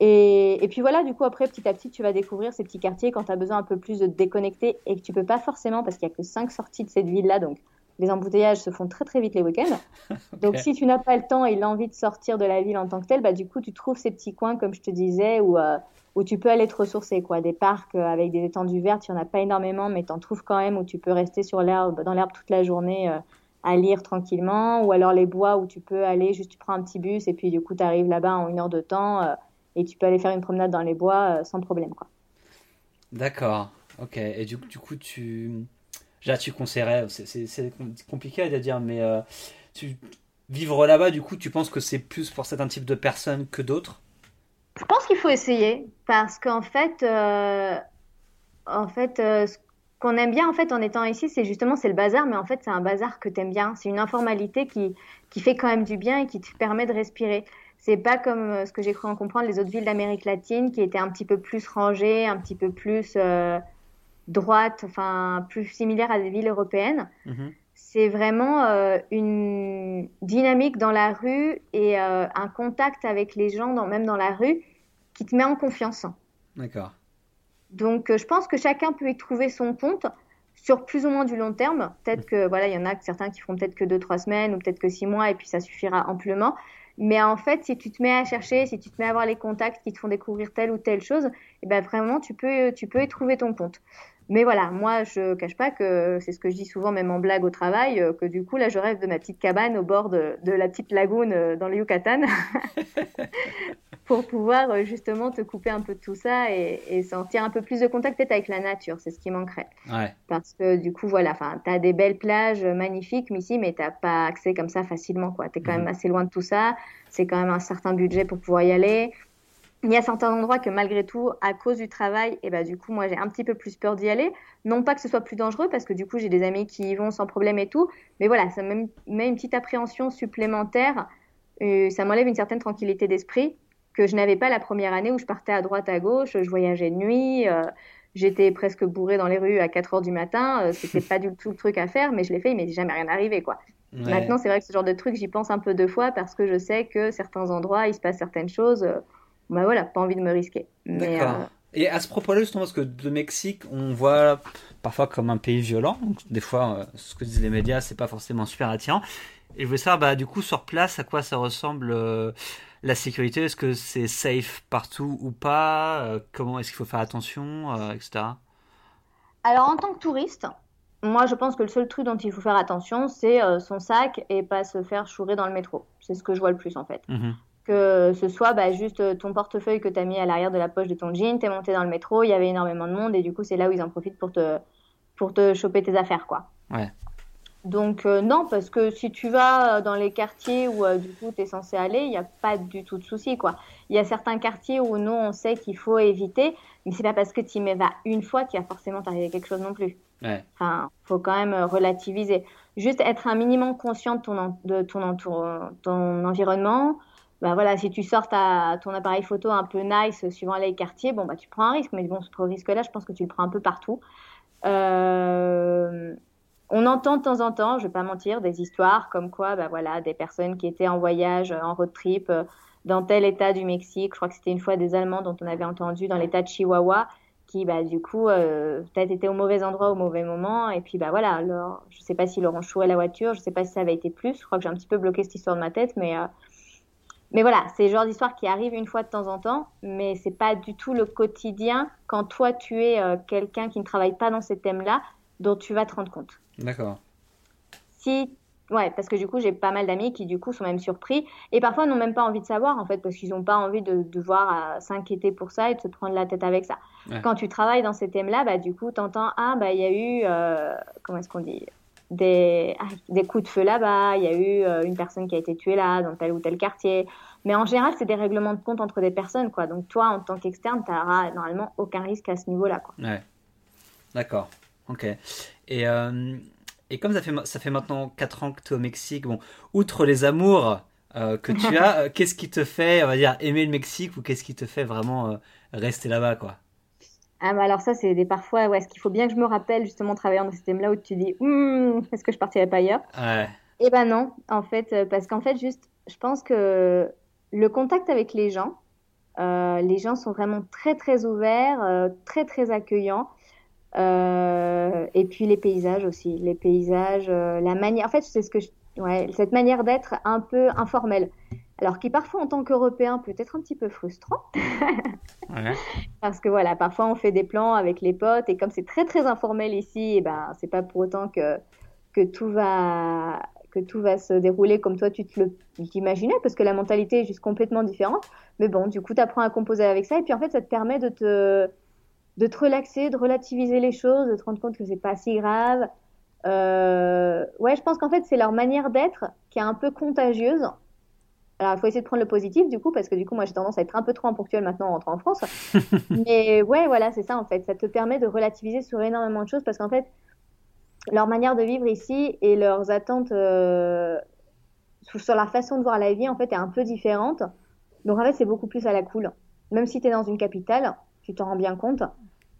Et, et, puis voilà, du coup après petit à petit tu vas découvrir ces petits quartiers quand tu as besoin un peu plus de te déconnecter et que tu peux pas forcément parce qu'il y a que cinq sorties de cette ville là, donc les embouteillages se font très très vite les week-ends. Donc si tu n'as pas le temps et l'envie de sortir de la ville en tant que telle, bah, du coup tu trouves ces petits coins comme je te disais où, euh, où tu peux aller te ressourcer. Quoi. Des parcs euh, avec des étendues vertes, il n'y en a pas énormément, mais tu en trouves quand même où tu peux rester sur l'herbe, dans l'herbe toute la journée euh, à lire tranquillement. Ou alors les bois où tu peux aller, juste tu prends un petit bus et puis du coup tu arrives là-bas en une heure de temps et tu peux aller faire une promenade dans les bois sans problème. Quoi. D'accord, ok. Et du, du coup tu Là, tu conseillerais, c'est compliqué à dire, mais euh, vivre là-bas, du coup, tu penses que c'est plus pour certains types de personnes que d'autres? Je pense qu'il faut essayer, parce qu'en fait, euh, en fait, euh, ce qu'on aime bien en fait en étant ici, c'est justement c'est le bazar, mais en fait c'est un bazar que tu aimes bien. C'est une informalité qui, qui fait quand même du bien et qui te permet de respirer. C'est pas comme ce que j'ai cru en comprendre les autres villes d'Amérique latine qui étaient un petit peu plus rangées, un petit peu plus droite, enfin plus similaire à des villes européennes. Mhm. C'est vraiment euh, une dynamique dans la rue et euh, un contact avec les gens, dans, même dans la rue, qui te met en confiance. D'accord. Donc, euh, je pense que chacun peut y trouver son compte sur plus ou moins du long terme. Peut-être que voilà, il y en a certains qui feront peut-être que deux trois semaines ou peut-être que six mois et puis ça suffira amplement. Mais en fait, si tu te mets à chercher, si tu te mets à voir les contacts qui te font découvrir telle ou telle chose, eh ben vraiment, tu peux, tu peux y trouver ton compte. Mais voilà, moi, je cache pas que c'est ce que je dis souvent, même en blague au travail, euh, que du coup, là, je rêve de ma petite cabane au bord de, la petite lagune euh, dans le Yucatan pour pouvoir euh, justement te couper un peu de tout ça et, sentir un peu plus de contact peut-être avec la nature. C'est ce qui manquerait. Parce que du coup, voilà, enfin, tu as des belles plages magnifiques ici, mais tu pas accès comme ça facilement. Tu es quand même mhm. assez loin de tout ça. C'est quand même un certain budget pour pouvoir y aller il y a certains endroits que malgré tout, à cause du travail, et eh ben, du coup, moi, j'ai un petit peu plus peur d'y aller. Non pas que ce soit plus dangereux, parce que du coup, j'ai des amis qui y vont sans problème et tout. Mais voilà, ça me met une petite appréhension supplémentaire. Euh, ça m'enlève une certaine tranquillité d'esprit que je n'avais pas la première année où je partais à droite, à gauche, je voyageais de nuit. Euh, j'étais presque bourrée dans les rues à 4 heures du matin. Euh, c'était pas du tout le truc à faire, mais je l'ai fait, il m'est jamais rien arrivé, quoi. Maintenant, c'est vrai que ce genre de truc, j'y pense un peu deux fois parce que je sais que certains endroits, il se passe certaines choses bah voilà, pas envie de me risquer. D'accord. Euh, Et à ce propos-là, justement, parce que de Mexique, on voit parfois comme un pays violent. Donc, des fois, euh, ce que disent les médias, c'est pas forcément super attirant. Et je voulais savoir, bah, du coup, sur place, à quoi ça ressemble euh, la sécurité? Est-ce que c'est safe partout ou pas? Comment est-ce qu'il faut faire attention, etc. Alors, en tant que touriste, moi, je pense que le seul truc dont il faut faire attention, c'est son sac et pas se faire chourer dans le métro. C'est ce que je vois le plus, en fait. Mhm que ce soit bah, juste euh, ton portefeuille que tu as mis à l'arrière de la poche de ton jean, tu es monté dans le métro, il y avait énormément de monde et du coup c'est là où ils en profitent pour te, pour te choper tes affaires. quoi. Ouais. Donc euh, non, parce que si tu vas dans les quartiers où euh, du coup tu es censé aller, il n'y a pas du tout de souci. quoi. Il y a certains quartiers où nous on sait qu'il faut éviter, mais c'est pas parce que tu y vas une fois qu'il va forcément t'arriver quelque chose non plus. Ouais. Enfin, faut quand même relativiser. Juste être un minimum conscient de ton, de ton, entour, ton environnement, bah voilà, si tu sors ta, ton appareil photo un peu nice suivant les quartiers, bon bah tu prends un risque, mais bon, ce risque-là, je pense que tu le prends un peu partout. Euh, on entend de temps en temps, je vais pas mentir, des histoires comme quoi, bah voilà, des personnes qui étaient en voyage, en road trip euh, dans tel état du Mexique. Je crois que c'était une fois des Allemands dont on avait entendu dans l'état de Chihuahua, qui bah du coup euh, peut-être étaient au mauvais endroit au mauvais moment. Et puis bah voilà, alors, je sais pas s'ils leur ont choué la voiture, je sais pas si ça avait été plus. Je crois que j'ai un petit peu bloqué cette histoire de ma tête, mais mais voilà, c'est le genre d'histoire qui arrive une fois de temps en temps, mais c'est pas du tout le quotidien quand toi tu es euh, quelqu'un qui ne travaille pas dans ces thèmes-là, dont tu vas te rendre compte. D'accord. Si Ouais, parce que du coup, j'ai pas mal d'amis qui, du coup, sont même surpris et parfois n'ont même pas envie de savoir, en fait, parce qu'ils n'ont pas envie de devoir s'inquiéter pour ça et de se prendre la tête avec ça. Quand tu travailles dans ces thèmes-là, bah, du coup, tu entends, ah, bah, il y a eu, euh, comment est-ce qu'on dit? Des, ah, des coups de feu là-bas, il y a eu euh, une personne qui a été tuée là, dans tel ou tel quartier. Mais en général, c'est des règlements de compte entre des personnes, quoi. Donc toi, en tant qu'externe, tu n'auras normalement aucun risque à ce niveau-là, quoi. Ouais. D'accord. Ok. Et, euh, et comme ça fait, ça fait maintenant 4 ans que tu es au Mexique, bon, outre les amours euh, que tu as, qu'est-ce qui te fait, on va dire, aimer le Mexique ou qu'est-ce qui te fait vraiment rester là-bas, quoi? Ah bah alors ça c'est des parfois ouais, est-ce qu'il faut bien que je me rappelle justement travaillant dans ce thème-là où tu dis hum, est-ce que je partirais pas ailleurs? Ouais. Eh ben non en fait parce qu'en fait juste je pense que le contact avec les gens les gens sont vraiment très très ouverts très très accueillants euh, et puis les paysages aussi, les paysages, euh, la manière. En fait, c'est ce que je... ouais, cette manière d'être un peu informelle. Alors qui parfois en tant qu'Européen peut être un petit peu frustrant. ouais. Parce que voilà, parfois on fait des plans avec les potes et comme c'est très très informel ici, et eh ben c'est pas pour autant que que tout va que tout va se dérouler comme toi tu te l'imaginais parce que la mentalité est juste complètement différente. Mais bon, du coup, tu apprends à composer avec ça et puis en fait, ça te permet de te de te relaxer, de relativiser les choses, de te rendre compte que c'est pas si grave. Euh, ouais, je pense qu'en fait, c'est leur manière d'être qui est un peu contagieuse. Alors, il faut essayer de prendre le positif, du coup, parce que du coup, moi, j'ai tendance à être un peu trop imponctuelle maintenant en rentrant en France. Mais ouais, voilà, c'est ça, en fait. Ça te permet de relativiser sur énormément de choses parce qu'en fait, leur manière de vivre ici et leurs attentes euh, sur la façon de voir la vie, en fait, est un peu différente. Donc, en fait, c'est beaucoup plus à la cool. Même si tu es dans une capitale, tu t'en rends bien compte.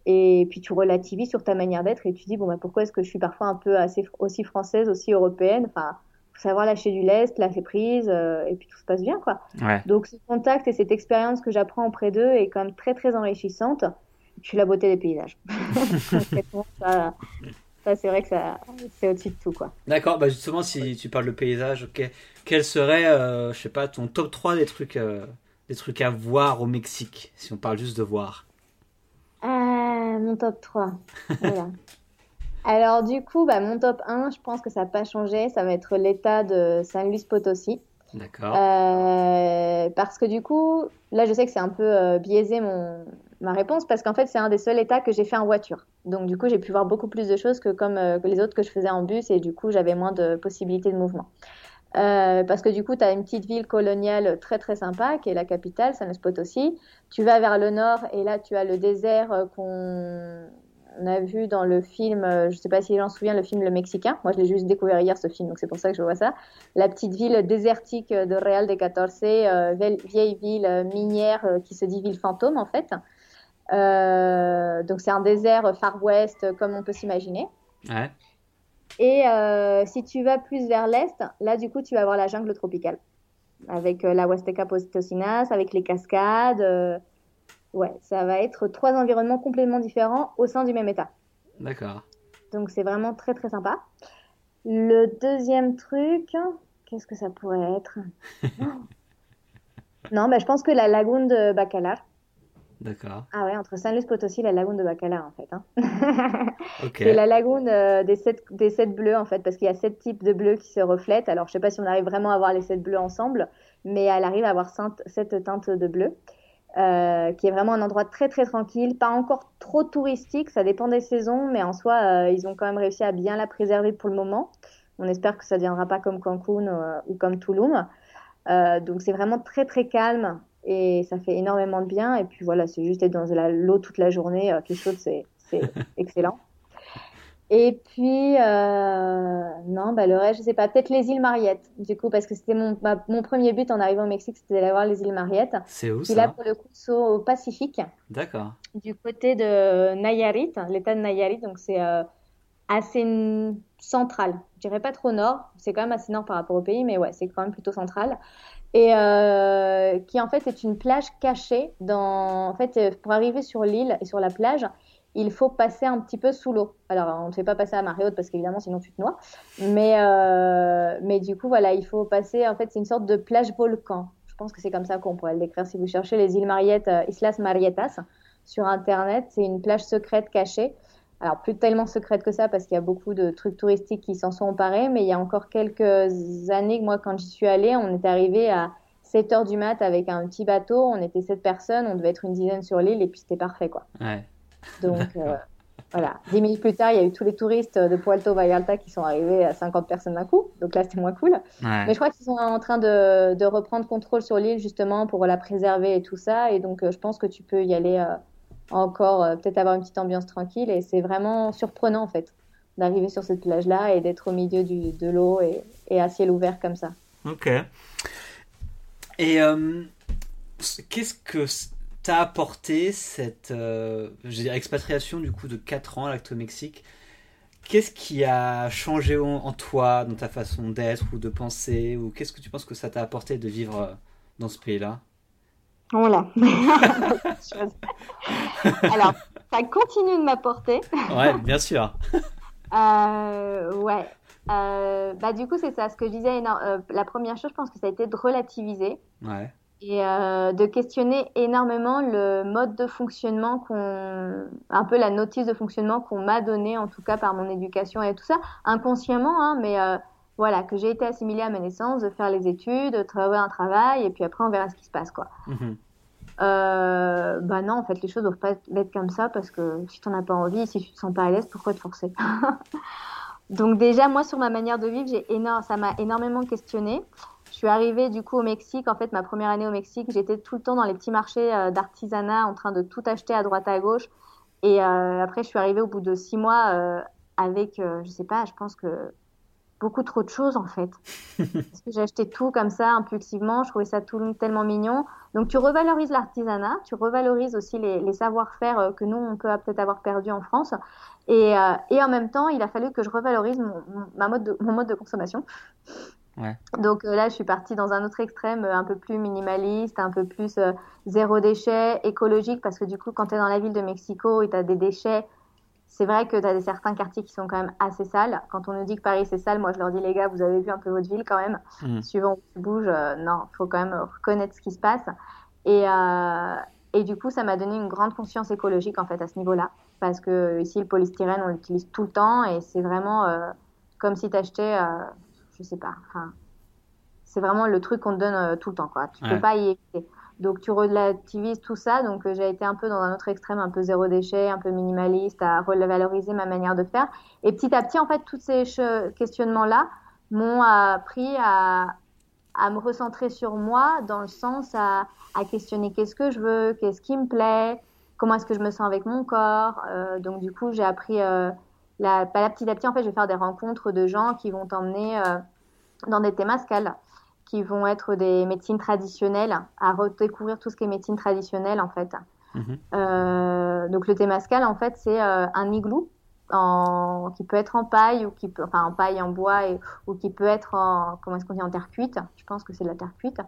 Et puis tu relativises sur ta manière d'être et tu dis bon bah pourquoi est-ce que je suis parfois un peu assez aussi française, aussi européenne? Enfin, savoir lâcher du lest, lâcher prise euh, et puis tout se passe bien quoi. Donc ce contact et cette expérience que j'apprends auprès d'eux est quand même très très enrichissante. Puis la beauté des paysages. ça, ça c'est vrai que ça c'est au-dessus de tout quoi. D'accord, bah justement si tu parles de paysage, ok, quel serait euh, je sais pas ton top 3 des trucs euh, des trucs à voir au Mexique si on parle juste de voir? Euh, mon top 3. Alors, du coup, bah, mon top 1, je pense que ça n'a pas changé. Ça va être l'état de San Luis Potosi. D'accord. Euh, parce que du coup, là, je sais que c'est un peu euh, biaisé mon, ma réponse parce qu'en fait, c'est un des seuls états que j'ai fait en voiture. Donc, du coup, j'ai pu voir beaucoup plus de choses que comme que les autres que je faisais en bus et du coup, j'avais moins de possibilités de mouvement. Euh, parce que du coup, tu as une petite ville coloniale très très sympa qui est la capitale, San Luis Potosí. Tu vas vers le nord et là, tu as le désert euh, qu'on a vu dans le film, euh, je sais pas si j'en souviens, le film Le Mexicain. Moi, je l'ai juste découvert hier ce film, donc c'est pour ça que je vois ça. La petite ville désertique de Real de Catorce, vieille ville minière qui se dit ville fantôme en fait. donc c'est un désert Far West comme on peut s'imaginer. Ouais. Et euh, si tu vas plus vers l'est, là, du coup, tu vas avoir la jungle tropicale. Avec euh, la Huasteca Potosinas, avec les cascades. Ouais, ça va être trois environnements complètement différents au sein du même état. D'accord. Donc, c'est vraiment très, très sympa. Le deuxième truc, qu'est-ce que ça pourrait être? Non, bah, je pense que la lagune de Bacalar. D'accord. Ah ouais, entre San Luis Potosí et la lagune de Bacalar, en fait. Hein. C'est la lagune euh, des, sept, des sept bleus, en fait, parce qu'il y a sept types de bleus qui se reflètent. Alors, je sais pas si on arrive vraiment à voir les sept bleus ensemble, mais elle arrive à avoir sept teintes de bleu, euh, qui est vraiment un endroit très, très tranquille, pas encore trop touristique, ça dépend des saisons, mais en soi, euh, ils ont quand même réussi à bien la préserver pour le moment. On espère que ça ne viendra pas comme Cancun ou comme Tulum. donc, c'est vraiment très, très calme et ça fait énormément de bien. Et puis voilà, c'est juste être dans l'eau toute la journée euh, qui chaude, c'est excellent. Et puis, euh, non, bah, le reste, je sais pas, peut-être les îles Mariettes, du coup, parce que c'était mon, mon premier but en arrivant au Mexique, c'était d'aller voir les îles Mariettes. C'est où ça là, pour le coup, c'est au Pacifique. D'accord. Du côté de Nayarit, l'état de Nayarit, donc c'est euh, assez central. Je dirais pas trop nord, c'est quand même assez nord par rapport au pays, mais ouais, c'est quand même plutôt central et euh, qui en fait est une plage cachée. Dans, en fait, pour arriver sur l'île et sur la plage, il faut passer un petit peu sous l'eau. Alors, on ne fait pas passer à marée haute parce qu'évidemment, sinon tu te noies. Mais, euh, mais du coup, voilà, il faut passer. En fait, c'est une sorte de plage volcan. Je pense que c'est comme ça qu'on pourrait le décrire. Si vous cherchez les îles Mariettes, Islas Marietas, sur Internet, c'est une plage secrète cachée. alors plus tellement secrète que ça parce qu'il y a beaucoup de trucs touristiques qui s'en sont emparés, mais il y a encore quelques années, moi quand j'y suis allée, on est arrivé à 7 heures du mat avec un petit bateau, on était 7 personnes, on devait être une dizaine sur l'île et puis c'était parfait quoi. Ouais. Donc euh, voilà, 10 minutes plus tard, il y a eu tous les touristes de Puerto Vallarta qui sont arrivés à 50 personnes d'un coup, donc là c'était moins cool. Ouais. Mais je crois qu'ils sont en train de, de reprendre contrôle sur l'île justement pour la préserver et tout ça, et donc euh, je pense que tu peux y aller. Euh, encore peut-être avoir une petite ambiance tranquille. Et c'est vraiment surprenant en fait d'arriver sur cette plage-là et d'être au milieu du, de l'eau et, et, à ciel ouvert comme ça. Ok. Et euh, qu'est-ce que t'a apporté cette euh, je dire, expatriation du coup de 4 ans à l'Acto-Mexique Qu'est-ce qui a changé en, toi, dans ta façon d'être ou de penser Ou qu'est-ce que tu penses que ça t'a apporté de vivre euh, dans ce pays-là? Voilà. Alors, ça continue de m'apporter. ouais, bien sûr. euh, ouais. Euh, bah, du coup, c'est ça. Ce que je disais, euh, la première chose, je pense que ça a été de relativiser. Ouais. Et euh, de questionner énormément le mode de fonctionnement qu'on. Un peu la notice de fonctionnement qu'on m'a donné, en tout cas par mon éducation et tout ça. Inconsciemment, hein, mais euh, voilà, que j'ai été assimilée à ma naissance, de faire les études, de trouver un travail, et puis après on verra ce qui se passe, quoi. Mhm. Euh, bah non, en fait, les choses doivent pas être comme ça parce que si t'en as pas envie, si tu te sens pas à l'aise, pourquoi te forcer? Donc déjà, moi, sur ma manière de vivre, j'ai énorme, ça m'a énormément questionné. Je suis arrivée du coup au Mexique. En fait, ma première année au Mexique, j'étais tout le temps dans les petits marchés euh, d'artisanat, en train de tout acheter à droite à gauche. Et euh, après, je suis arrivée au bout de six mois euh, avec, je sais pas, je pense que beaucoup trop de choses en fait. Parce que j'ai acheté tout comme ça impulsivement, je trouvais ça tout tellement mignon. Donc tu revalorises l'artisanat, tu revalorises aussi les, les savoir-faire que nous on peut peut-être avoir perdu en France. Et, et, en même temps, il a fallu que je revalorise mon, mon, ma mode de, mon mode de consommation. Ouais. Donc euh, là, je suis partie dans un autre extrême, un peu plus minimaliste, un peu plus euh, zéro déchet, écologique, parce que du coup, quand tu es dans la ville de Mexico et tu as des déchets, c'est vrai que tu as des, certains quartiers qui sont quand même assez sales. Quand on nous dit que Paris c'est sale, moi je leur dis les gars, vous avez vu un peu votre ville quand même. Mhm. Suivant où tu bouges, euh, non, il faut quand même reconnaître ce qui se passe. Et, euh, et du coup, ça m'a donné une grande conscience écologique en fait à ce niveau-là. Parce que ici, le polystyrène, on l'utilise tout le temps et c'est vraiment euh, comme si tu achetais, euh, je sais pas, enfin, c'est vraiment le truc qu'on te donne euh, tout le temps, quoi. Tu Ouais. peux pas y éviter. Donc tu relativises tout ça. Donc euh, j'ai été un peu dans un autre extrême, un peu zéro déchet, un peu minimaliste, à revaloriser ma manière de faire. Et petit à petit, en fait, tous ces questionnements-là m'ont appris à, à me recentrer sur moi, dans le sens à, à questionner qu'est-ce que je veux, qu'est-ce qui me plaît, comment est-ce que je me sens avec mon corps. Euh, donc du coup, j'ai appris, euh, la, pas la petit à petit, en fait, je vais faire des rencontres de gens qui vont t'emmener euh, dans des thémascales qui vont être des médecines traditionnelles, à redécouvrir tout ce qui est médecine traditionnelle en fait. Mhm. Euh, donc le Témascal en fait c'est euh, un igloo en, qui peut être en paille ou qui peut, enfin en paille en bois et, ou qui peut être en comment est-ce qu'on dit en terre cuite. Je pense que c'est de la terre cuite.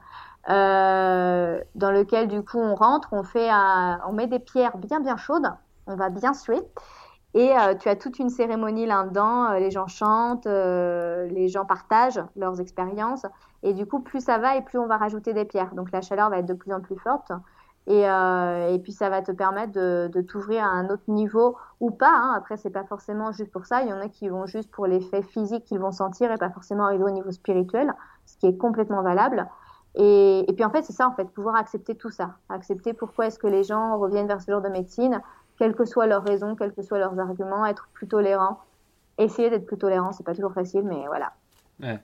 Euh, dans lequel du coup on rentre, on fait, un, on met des pierres bien bien chaudes, on va bien suer. Et euh, tu as toute une cérémonie là-dedans, euh, les gens chantent, euh, les gens partagent leurs expériences. Et du coup, plus ça va et plus on va rajouter des pierres. Donc la chaleur va être de plus en plus forte. Et, euh, et puis ça va te permettre de, de t'ouvrir à un autre niveau ou pas. Hein. Après, c'est pas forcément juste pour ça. Il y en a qui vont juste pour l'effet physique qu'ils vont sentir et pas forcément arriver au niveau spirituel, ce qui est complètement valable. Et, et puis en fait, c'est ça, en fait, pouvoir accepter tout ça. Accepter pourquoi est-ce que les gens reviennent vers ce genre de médecine, quelles que soient leurs raisons, quels que soient leurs arguments, être plus tolérant. Essayer d'être plus tolérant, c'est pas toujours facile, mais voilà. Ouais.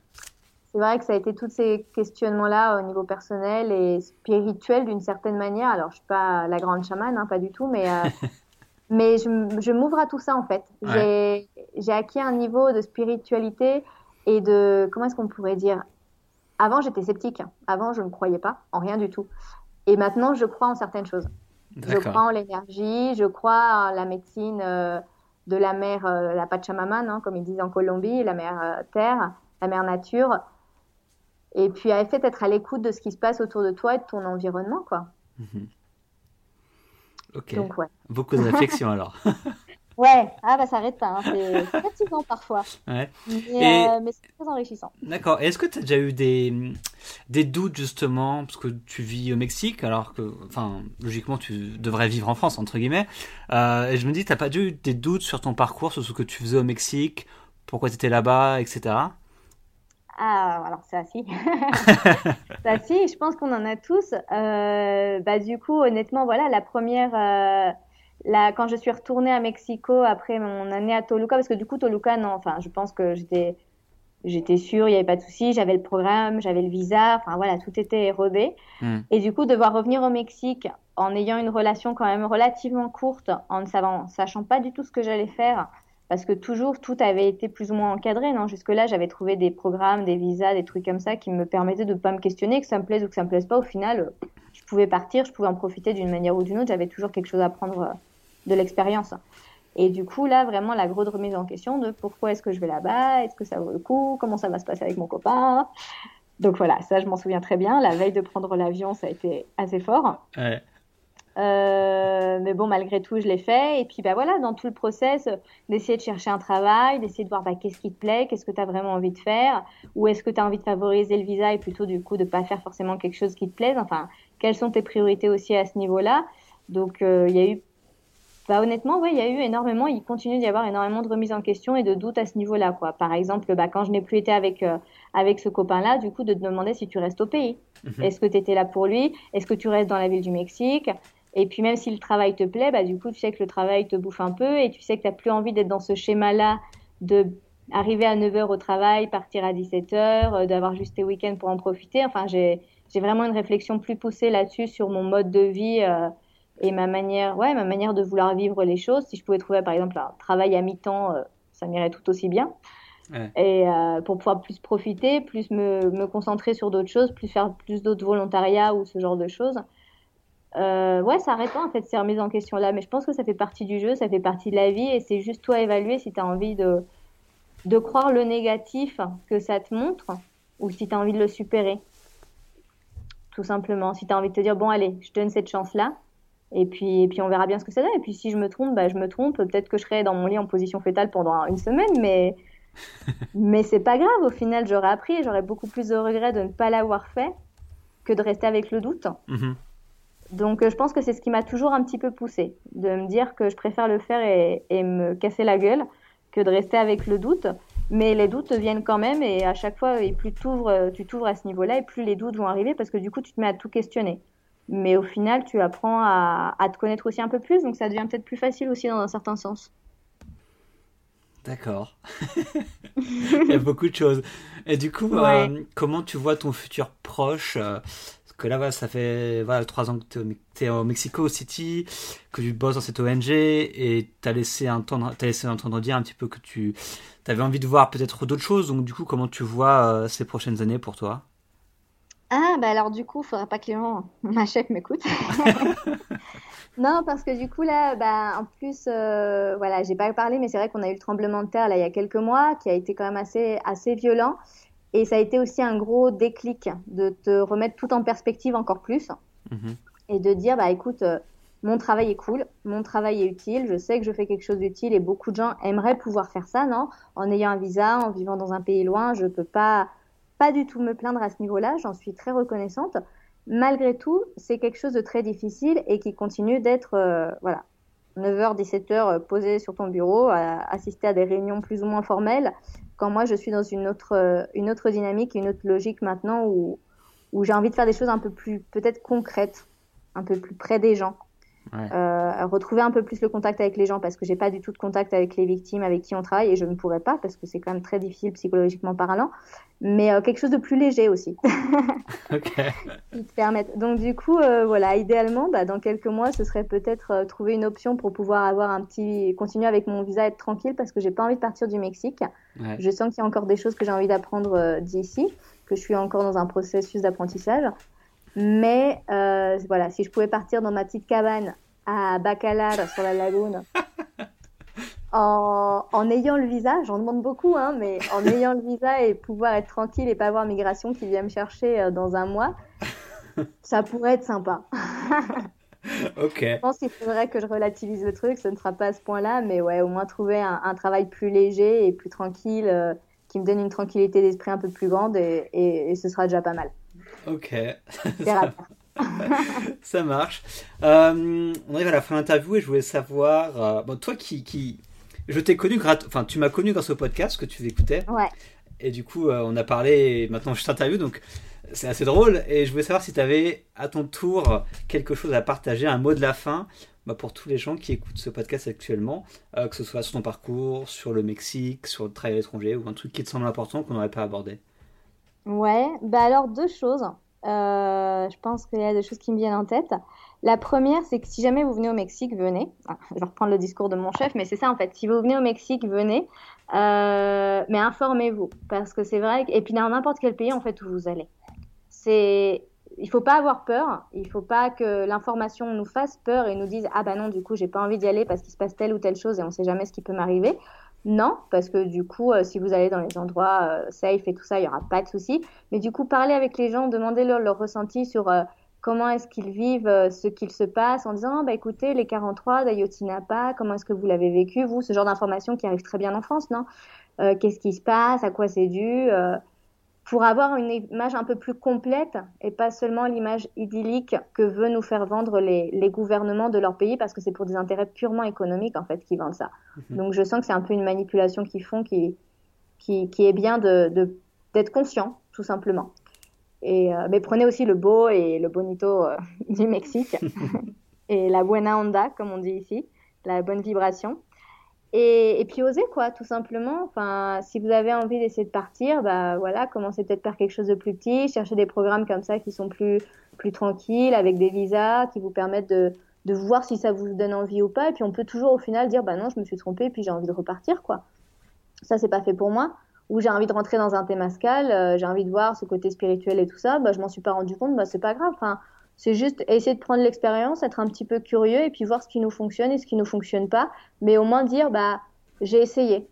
C'est vrai que ça a été tous ces questionnements-là au niveau personnel et spirituel d'une certaine manière. Alors, je suis pas la grande chamane, hein, pas du tout, mais, euh, mais je, je m'ouvre à tout ça en fait. Ouais. J'ai, j'ai acquis un niveau de spiritualité et de, comment est-ce qu'on pourrait dire? Avant, j'étais sceptique. Avant, je ne croyais pas en rien du tout. Et maintenant, je crois en certaines choses. Je crois en l'énergie, je crois en la médecine euh, de la mère, euh, la Pachamama, non, comme ils disent en Colombie, la mère euh, terre, la mère nature. Et puis, à fait d'être à l'écoute de ce qui se passe autour de toi et de ton environnement, quoi. Mhm. Ok. Donc, ouais. Beaucoup de réflexion alors. Ouais, ah bah ça arrête pas, hein. c'est fatigant parfois. Ouais. Mais, euh, mais c'est très enrichissant. D'accord. Est-ce que tu as déjà eu des, des doutes justement, parce que tu vis au Mexique, alors que, enfin, logiquement, tu devrais vivre en France, entre guillemets. Euh, et je me dis, t'as pas déjà eu des doutes sur ton parcours, sur ce que tu faisais au Mexique, pourquoi tu étais là-bas, etc. Ah, alors ça si. ça si, je pense qu'on en a tous. Euh, bah, du coup, honnêtement, voilà, la première... Euh, Là, quand je suis retournée à Mexico après mon année à Toluca, parce que du coup, Toluca, non, enfin, je pense que j'étais, j'étais sûre, il n'y avait pas de souci, j'avais le programme, j'avais le visa, enfin voilà, tout était rodé. Hmm. Et du coup, devoir revenir au Mexique en ayant une relation quand même relativement courte, en ne savant, sachant pas du tout ce que j'allais faire, parce que toujours tout avait été plus ou moins encadré, non? Jusque-là, j'avais trouvé des programmes, des visas, des trucs comme ça qui me permettaient de ne pas me questionner, que ça me plaise ou que ça me plaise pas. Au final, je pouvais partir, je pouvais en profiter d'une manière ou d'une autre. J'avais toujours quelque chose à prendre de l'expérience. Et du coup, là, vraiment, la grosse remise en question de pourquoi est-ce que je vais là-bas, est-ce que ça vaut le coup, comment ça va se passer avec mon copain. Donc voilà, ça, je m'en souviens très bien. La veille de prendre l'avion, ça a été assez fort. Euh, mais bon, malgré tout, je l'ai fait. Et puis, bah voilà, dans tout le process, d'essayer de chercher un travail, d'essayer de voir bah, qu'est-ce qui te plaît, qu'est-ce que tu as vraiment envie de faire, ou est-ce que tu as envie de favoriser le visa et plutôt, du coup, de pas faire forcément quelque chose qui te plaise. Enfin, quelles sont tes priorités aussi à ce niveau-là? Donc, euh, il y a eu bah, honnêtement, oui, il y a eu énormément, il continue d'y avoir énormément de remises en question et de doutes à ce niveau-là. Quoi. Par exemple, bah, quand je n'ai plus été avec, euh, avec ce copain-là, du coup, de te demander si tu restes au pays. Mhm. Est-ce que tu étais là pour lui? Est-ce que tu restes dans la ville du Mexique? Et puis, même si le travail te plaît, bah, du coup, tu sais que le travail te bouffe un peu et tu sais que tu n'as plus envie d'être dans ce schéma-là de arriver à 9h au travail, partir à 17h, euh, d'avoir juste tes week-ends pour en profiter. Enfin, j'ai vraiment une réflexion plus poussée là-dessus sur mon mode de vie. Euh, et ma manière, ouais, ma manière de vouloir vivre les choses. Si je pouvais trouver, par exemple, un travail à mi-temps, euh, ça m'irait tout aussi bien. Et euh, pour pouvoir plus profiter, plus me, me concentrer sur d'autres choses, plus faire plus d'autres volontariats ou ce genre de choses. Euh, ouais, ça pas en fait ces remises en question là, mais je pense que ça fait partie du jeu, ça fait partie de la vie et c'est juste toi évaluer si tu as envie de, de croire le négatif que ça te montre ou si tu as envie de le supérer. Tout simplement. Si tu as envie de te dire, bon, allez, je te donne cette chance là, et puis, et puis on verra bien ce que ça donne. Et puis si je me trompe, bah, je me trompe. Peut-être que je serai dans mon lit en position fétale pendant une semaine, mais mais c'est pas grave. Au final, j'aurais appris et j'aurais beaucoup plus de regrets de ne pas l'avoir fait que de rester avec le doute. Mhm. Donc je pense que c'est ce qui m'a toujours un petit peu poussé, de me dire que je préfère le faire et, et me casser la gueule que de rester avec le doute. Mais les doutes viennent quand même et à chaque fois, et plus tu t'ouvres à ce niveau-là, et plus les doutes vont arriver parce que du coup, tu te mets à tout questionner mais au final, tu apprends à, te connaître aussi un peu plus, donc ça devient peut-être plus facile aussi dans un certain sens. D'accord. Il y a beaucoup de choses. Et du coup, euh, comment tu vois ton futur proche euh, Parce que là, ça fait voilà, trois ans que tu es, au Mexico City, que tu bosses dans cette ONG, et tu as laissé entendre, as laissé entendre dire un petit peu que tu avais envie de voir peut-être d'autres choses. Donc, du coup, comment tu vois euh, ces prochaines années pour toi? Ah, bah alors du coup, il faudra pas que ma chef m'écoute. non, parce que du coup, là, bah, en plus, euh, voilà, j'ai pas parlé, mais c'est vrai qu'on a eu le tremblement de terre là, il y a quelques mois, qui a été quand même assez, assez violent. Et ça a été aussi un gros déclic de te remettre tout en perspective encore plus. Mhm. Et de dire, bah écoute, euh, mon travail est cool, mon travail est utile, je sais que je fais quelque chose d'utile et beaucoup de gens aimeraient pouvoir faire ça, non? En ayant un visa, en vivant dans un pays loin, je peux pas pas du tout me plaindre à ce niveau-là, j'en suis très reconnaissante. Malgré tout, c'est quelque chose de très difficile et qui continue d'être, euh, voilà, 9h, 17h posé sur ton bureau, à assister à des réunions plus ou moins formelles, quand moi je suis dans une autre, euh, une autre dynamique, une autre logique maintenant où, où j'ai envie de faire des choses un peu plus peut-être concrètes, un peu plus près des gens. Euh, retrouver un peu plus le contact avec les gens parce que j'ai pas du tout de contact avec les victimes avec qui on travaille et je ne pourrais pas parce que c'est quand même très difficile psychologiquement parlant. Mais euh, quelque chose de plus léger aussi. Qui te permettent donc du coup euh, voilà idéalement bah, dans quelques mois ce serait peut-être trouver une option pour pouvoir avoir un petit continuer avec mon visa être tranquille parce que j'ai pas envie de partir du Mexique. Je sens qu'il y a encore des choses que j'ai envie d'apprendre d'ici que je suis encore dans un processus d'apprentissage mais euh, voilà, si je pouvais partir dans ma petite cabane à Bacalar sur la lagune en, en, ayant le visa, j'en demande beaucoup, hein, mais en ayant le visa et pouvoir être tranquille et pas avoir migration qui vient me chercher euh, dans un mois, ça pourrait être sympa. ok. Je pense qu'il faudrait que je relativise le truc. Ce ne sera pas à ce point-là, mais ouais, au moins trouver un, travail plus léger et plus tranquille, euh, qui me donne une tranquillité d'esprit un peu plus grande et, et, ce sera déjà pas mal. Ok. Ça marche. Euh, on arrive à la fin de l'interview et je voulais savoir, euh, bon, toi qui, qui... je t'ai connu, enfin, tu m'as connu grâce au podcast que tu écoutais. Ouais. Et du coup, on a parlé, maintenant je t'interview, donc c'est assez drôle. Et je voulais savoir si tu avais à ton tour quelque chose à partager, un mot de la fin bah, pour tous les gens qui écoutent ce podcast actuellement, euh, que ce soit sur ton parcours, sur le Mexique, sur le travail à l'étranger ou un truc qui te semble important qu'on n'aurait pas abordé. Ouais, bah alors deux choses. Euh, je pense qu'il y a des choses qui me viennent en tête. La première, c'est que si jamais vous venez au Mexique, venez. Je vais reprendre le discours de mon chef, mais c'est ça en fait. Si vous venez au Mexique, venez. Euh, mais informez-vous. Parce que c'est vrai. Et puis dans n'importe quel pays en fait où vous allez c'est il faut pas avoir peur, il faut pas que l'information nous fasse peur et nous dise ah bah non du coup j'ai pas envie d'y aller parce qu'il se passe telle ou telle chose et on sait jamais ce qui peut m'arriver. Non, parce que du coup, euh, si vous allez dans les endroits euh, safe et tout ça, il y aura pas de souci. Mais du coup, parlez avec les gens, demandez-leur leur ressenti sur euh, comment est-ce qu'ils vivent ce qu'il se passe, en disant bah écoutez, les 43 d'Ayotinapa, comment est-ce que vous l'avez vécu, vous, ce genre d'informations qui arrive très bien en France, non? Qu'est-ce qui se passe, à quoi c'est dû? Pour avoir une image un peu plus complète et pas seulement l'image idyllique que veut nous faire vendre les, les gouvernements de leur pays parce que c'est pour des intérêts purement économiques en fait qu'ils vendent ça. Mhm. Donc je sens que c'est un peu une manipulation qu'ils font qui, qui, qui, est bien d'être de, d'être conscient tout simplement. Et, euh, mais prenez aussi le beau et le bonito euh, du Mexique et la buena onda comme on dit ici, la bonne vibration. Et, et, puis oser quoi, tout simplement. Enfin, si vous avez envie d'essayer de partir, bah voilà, commencez peut-être par quelque chose de plus petit, cherchez des programmes comme ça qui sont plus plus tranquilles, avec des visas qui vous permettent de de voir si ça vous donne envie ou pas. Et puis on peut toujours au final dire bah non, je me suis trompée, puis j'ai envie de repartir quoi. Ça c'est pas fait pour moi. Ou j'ai envie de rentrer dans un thémascal, euh, j'ai envie de voir ce côté spirituel et tout ça, bah je m'en suis pas rendu compte, bah c'est pas grave. Enfin, c'est juste essayer de prendre l'expérience, être un petit peu curieux et puis voir ce qui nous fonctionne et ce qui ne fonctionne pas. Mais au moins dire, bah, j'ai essayé.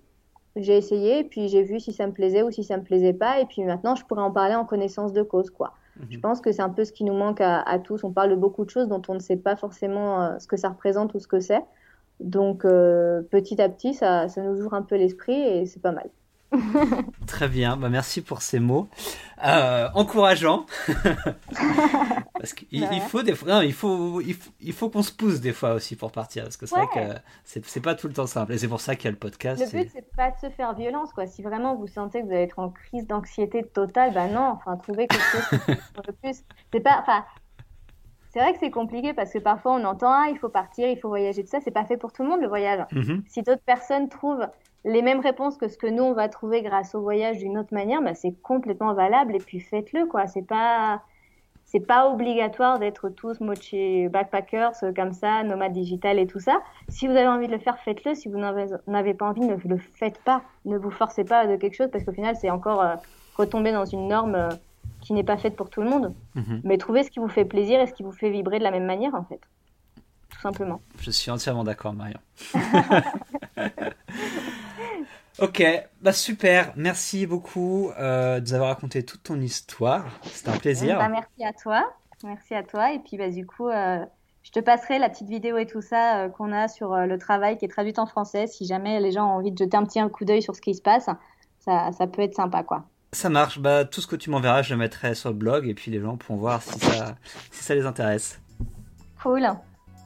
J'ai essayé et puis j'ai vu si ça me plaisait ou si ça me plaisait pas. Et puis maintenant, je pourrais en parler en connaissance de cause, quoi. Mhm. Je pense que c'est un peu ce qui nous manque à, tous. On parle de beaucoup de choses dont on ne sait pas forcément euh, ce que ça représente ou ce que c'est. Donc, euh, petit à petit, ça, ça nous ouvre un peu l'esprit et c'est pas mal. Très bien, bah merci pour ces mots euh, encourageants. parce qu'il il faut des fois, il faut, il faut, qu'on se pousse des fois aussi pour partir, parce que c'est vrai que c'est pas tout le temps simple. Et c'est pour ça qu'il y a le podcast. Le but c'est pas de se faire violence, quoi. Si vraiment vous sentez que vous allez être en crise d'anxiété totale, bah non, enfin trouver quelque chose de plus. C'est pas, enfin, c'est vrai que c'est compliqué parce que parfois on entend ah il faut partir, il faut voyager, tout ça, c'est pas fait pour tout le monde le voyage. Mm-hmm. Si d'autres personnes trouvent les mêmes réponses que ce que nous on va trouver grâce au voyage d'une autre manière, bah, c'est complètement valable et puis faites-le quoi. C'est pas c'est pas obligatoire d'être tous mochi backpackers euh, comme ça, nomades digital et tout ça. Si vous avez envie de le faire, faites-le. Si vous n'avez pas envie, ne le faites pas. Ne vous forcez pas de quelque chose parce qu'au final c'est encore euh, retomber dans une norme euh, qui n'est pas faite pour tout le monde. Mhm. Mais trouvez ce qui vous fait plaisir et ce qui vous fait vibrer de la même manière en fait. Tout simplement. Je suis entièrement d'accord, Marion. Ok, bah super, merci beaucoup euh, de nous avoir raconté toute ton histoire. C'était un plaisir. Bah, merci à toi, merci à toi. Et puis bah, du coup, euh, je te passerai la petite vidéo et tout ça euh, qu'on a sur le travail qui est traduite en français. Si jamais les gens ont envie de jeter un petit coup d'œil sur ce qui se passe, ça, ça, peut être sympa quoi. Ça marche, bah, tout ce que tu m'enverras, je le mettrai sur le blog et puis les gens pourront voir si ça, si ça les intéresse. Cool.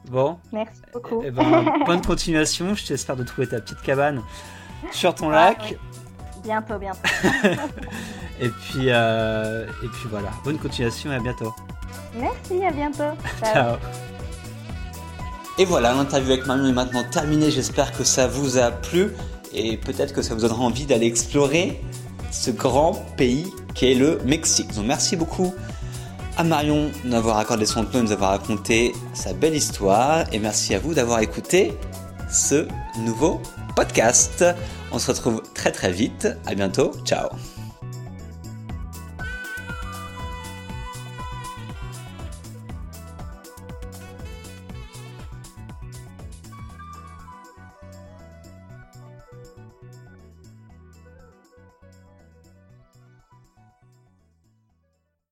Bon. Merci beaucoup. Et, eh ben, bonne continuation, je t'espère de trouver ta petite cabane sur ton lac. Bientôt, bientôt. et, puis, euh, et puis voilà, bonne continuation et à bientôt. Merci, à bientôt. Ciao. Et voilà, l'interview avec Marion est maintenant terminée. J'espère que ça vous a plu et peut-être que ça vous donnera envie d'aller explorer ce grand pays qu'est le Mexique. Donc merci beaucoup à Marion de nous avoir accordé son temps et nous avoir raconté sa belle histoire. Et merci à vous d'avoir écouté ce nouveau podcast. On se retrouve très très vite. À bientôt. Ciao.